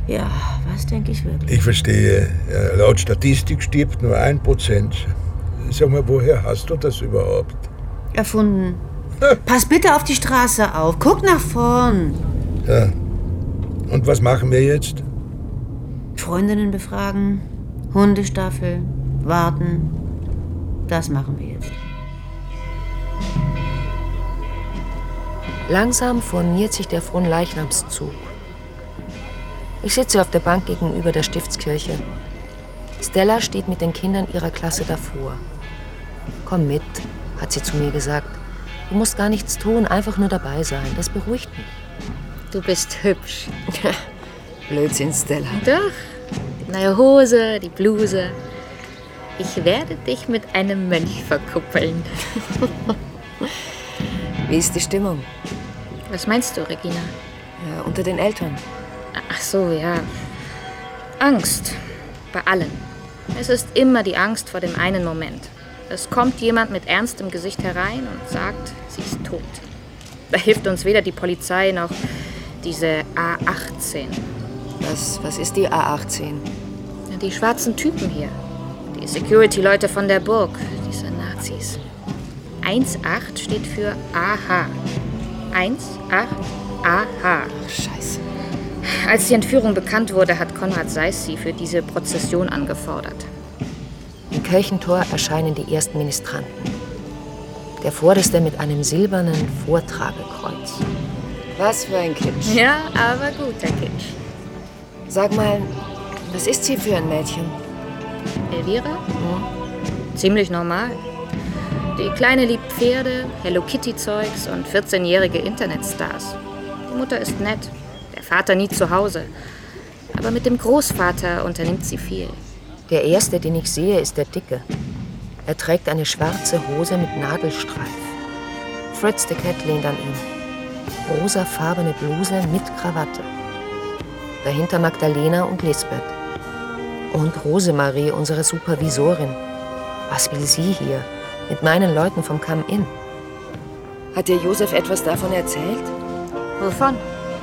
Ja, was denke ich wirklich? Ich verstehe, äh, laut Statistik stirbt nur ein Prozent. Sag mal, woher hast du das überhaupt? Erfunden. Pass bitte auf die Straße auf. Guck nach vorn. Ja. Und was machen wir jetzt? Freundinnen befragen, Hundestaffel, warten. Das machen wir jetzt. Langsam formiert sich der Fronleichnamszug. Ich sitze auf der Bank gegenüber der Stiftskirche. Stella steht mit den Kindern ihrer Klasse davor. Komm mit, hat sie zu mir gesagt. Du musst gar nichts tun, einfach nur dabei sein. Das beruhigt mich. Du bist hübsch. Blödsinn, Stella. Doch. Die neue Hose, die Bluse. Ich werde dich mit einem Mönch verkuppeln. Wie ist die Stimmung? Was meinst du, Regina? Ja, unter den Eltern. Ach so, ja. Angst. Bei allen. Es ist immer die Angst vor dem einen Moment. Es kommt jemand mit ernstem Gesicht herein und sagt, sie ist tot. Da hilft uns weder die Polizei noch diese A18. Was, was ist die A18? Die schwarzen Typen hier. Die Security-Leute von der Burg. Diese Nazis. 1,8 steht für AH. 1,8 AH. Scheiße. Als die Entführung bekannt wurde, hat Konrad Seiss sie für diese Prozession angefordert. Im Kirchentor erscheinen die ersten Ministranten. Der vorderste mit einem silbernen Vortragekreuz. Was für ein Kitsch. Ja, aber guter Kitsch. Sag mal, was ist sie für ein Mädchen? Elvira? Hm. Ziemlich normal. Die Kleine liebt Pferde, Hello Kitty-Zeugs und 14-jährige Internetstars. Die Mutter ist nett, der Vater nie zu Hause. Aber mit dem Großvater unternimmt sie viel. Der erste, den ich sehe, ist der Dicke. Er trägt eine schwarze Hose mit Nadelstreif. Fritz the Cat lehnt an ihm. Rosafarbene Bluse mit Krawatte. Dahinter Magdalena und Lisbeth. Und Rosemarie, unsere Supervisorin. Was will sie hier? Mit meinen Leuten vom Come In. Hat dir Josef etwas davon erzählt? Wovon?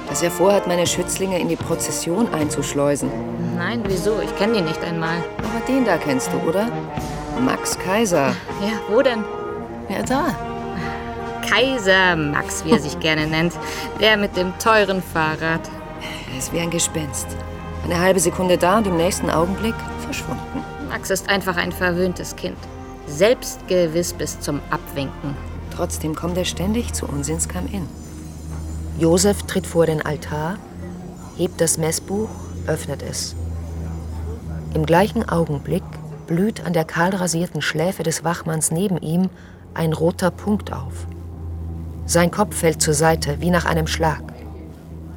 Dass er vorhat, meine Schützlinge in die Prozession einzuschleusen. Nein, wieso? Ich kenne die nicht einmal. Aber den da kennst du, oder? Max Kaiser. Ja, wo denn? Ja, da. Kaiser Max, wie er sich gerne nennt. Der mit dem teuren Fahrrad. Er ist wie ein Gespenst. Eine halbe Sekunde da und im nächsten Augenblick verschwunden. Max ist einfach ein verwöhntes Kind. Selbstgewiss bis zum Abwinken. Trotzdem kommt er ständig zu uns ins Come-In. Josef tritt vor den Altar, hebt das Messbuch, öffnet es. Im gleichen Augenblick blüht an der kahlrasierten Schläfe des Wachmanns neben ihm ein roter Punkt auf. Sein Kopf fällt zur Seite, wie nach einem Schlag.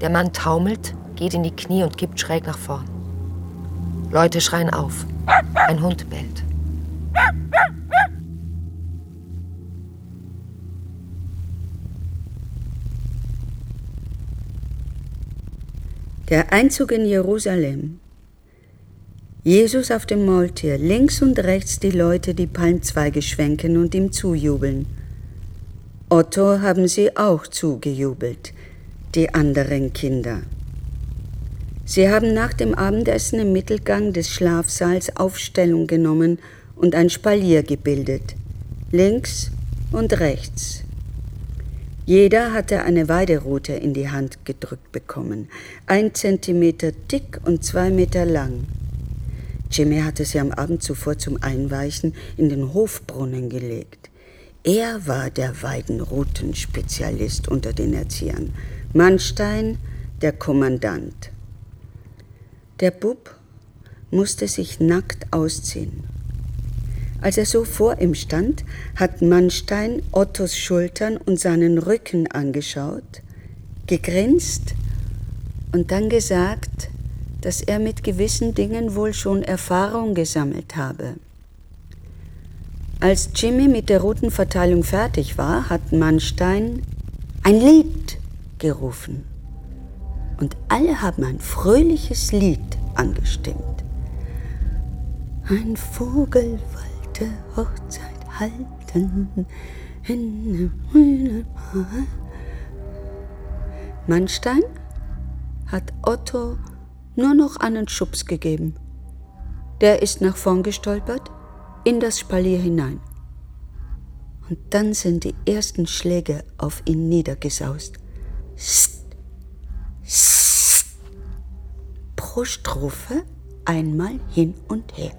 Der Mann taumelt, geht in die Knie und kippt schräg nach vorn. Leute schreien auf. Ein Hund bellt. Der Einzug in Jerusalem. Jesus auf dem Maultier, links und rechts die Leute, die Palmzweige schwenken und ihm zujubeln. Otto haben sie auch zugejubelt, die anderen Kinder. Sie haben nach dem Abendessen im Mittelgang des Schlafsaals Aufstellung genommen und ein Spalier gebildet, links und rechts. Jeder hatte eine Weiderute in die Hand gedrückt bekommen, ein Zentimeter dick und zwei Meter lang. Jimmy hatte sie am Abend zuvor zum Einweichen in den Hofbrunnen gelegt. Er war der Weidenruten-Spezialist unter den Erziehern. Mannstein, der Kommandant. Der Bub musste sich nackt ausziehen. Als er so vor ihm stand, hat Mannstein Ottos Schultern und seinen Rücken angeschaut, gegrinst und dann gesagt, dass er mit gewissen Dingen wohl schon Erfahrung gesammelt habe. Als Jimmy mit der Routenverteilung fertig war, hat Mannstein ein Lied gerufen. Und alle haben ein fröhliches Lied angestimmt. Ein Vogel wollte Hochzeit halten in dem. Mannstein hat Otto nur noch einen Schubs gegeben. Der ist nach vorn gestolpert, in das Spalier hinein. Und dann sind die ersten Schläge auf ihn niedergesaust. Sst, sst. Pro Strophe einmal hin und her.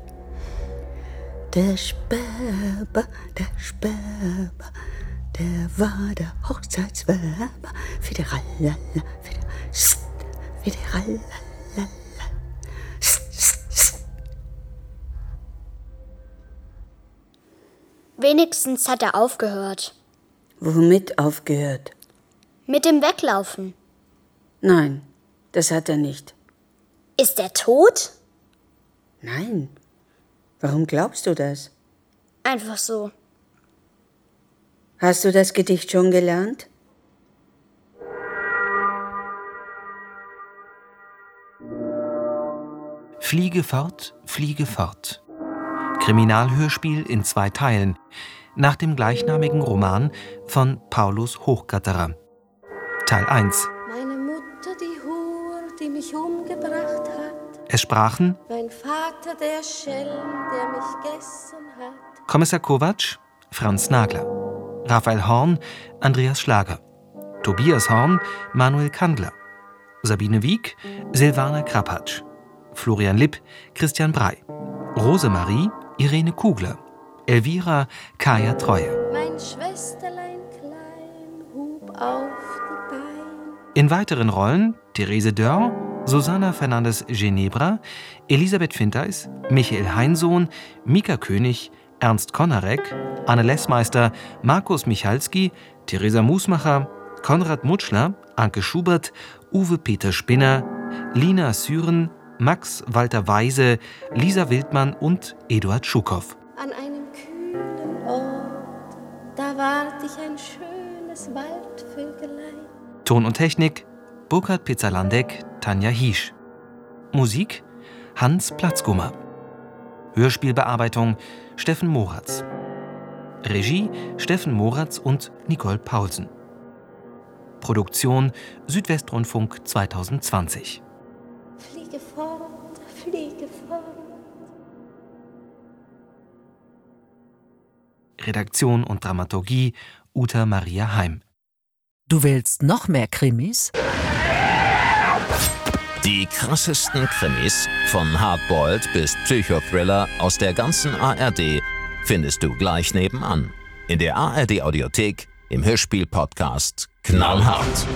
Der Sperber, der Sperber, der war der Hochzeitswerber. Sst, fideralala. Wenigstens hat er aufgehört. Womit aufgehört? Mit dem Weglaufen. Nein, das hat er nicht. Ist er tot? Nein. Warum glaubst du das? Einfach so. Hast du das Gedicht schon gelernt? Fliege fort, fliege fort. Kriminalhörspiel in zwei Teilen, nach dem gleichnamigen Roman von Paulus Hochgatterer. Teil 1. mich umgebracht hat. Es sprachen Mein Vater, der Schelm, der mich gegessen hat. Kommissar Kovac, Franz Nagler, Raphael Horn, Andreas Schlager, Tobias Horn, Manuel Kandler, Sabine Wieck, Silvana Krapatsch, Florian Lipp, Christian Brey, Rosemarie, Irene Kugler, Elvira, Kaya Treue. Mein Schwesterlein klein hub auf die Beine. In weiteren Rollen Therese Dörr, Susanna Fernandes Genebra, Elisabeth Finteis, Michael Heinsohn, Mika König, Ernst Konarek, Anne Lessmeister, Markus Michalski, Theresa Musmacher, Konrad Mutschler, Anke Schubert, Uwe Peter Spinner, Lina Süren, Max Walter Weise, Lisa Wildmann und Eduard Schukow. An einem kühlen Ort, da ward ich ein schönes Waldvögelein. Ton und Technik Burkhard Pizzalandek, Tanja Hiesch. Musik Hans Platzgummer. Hörspielbearbeitung Steffen Moratz. Regie Steffen Moratz und Nicole Paulsen. Produktion Südwestrundfunk 2020. Fliege fort, fliege fort. Redaktion und Dramaturgie Uta Maria Heim. Du willst noch mehr Krimis? Die krassesten Krimis von Hardboiled bis Psychothriller aus der ganzen ARD findest du gleich nebenan. In der ARD Audiothek, im Hörspiel-Podcast Knallhart.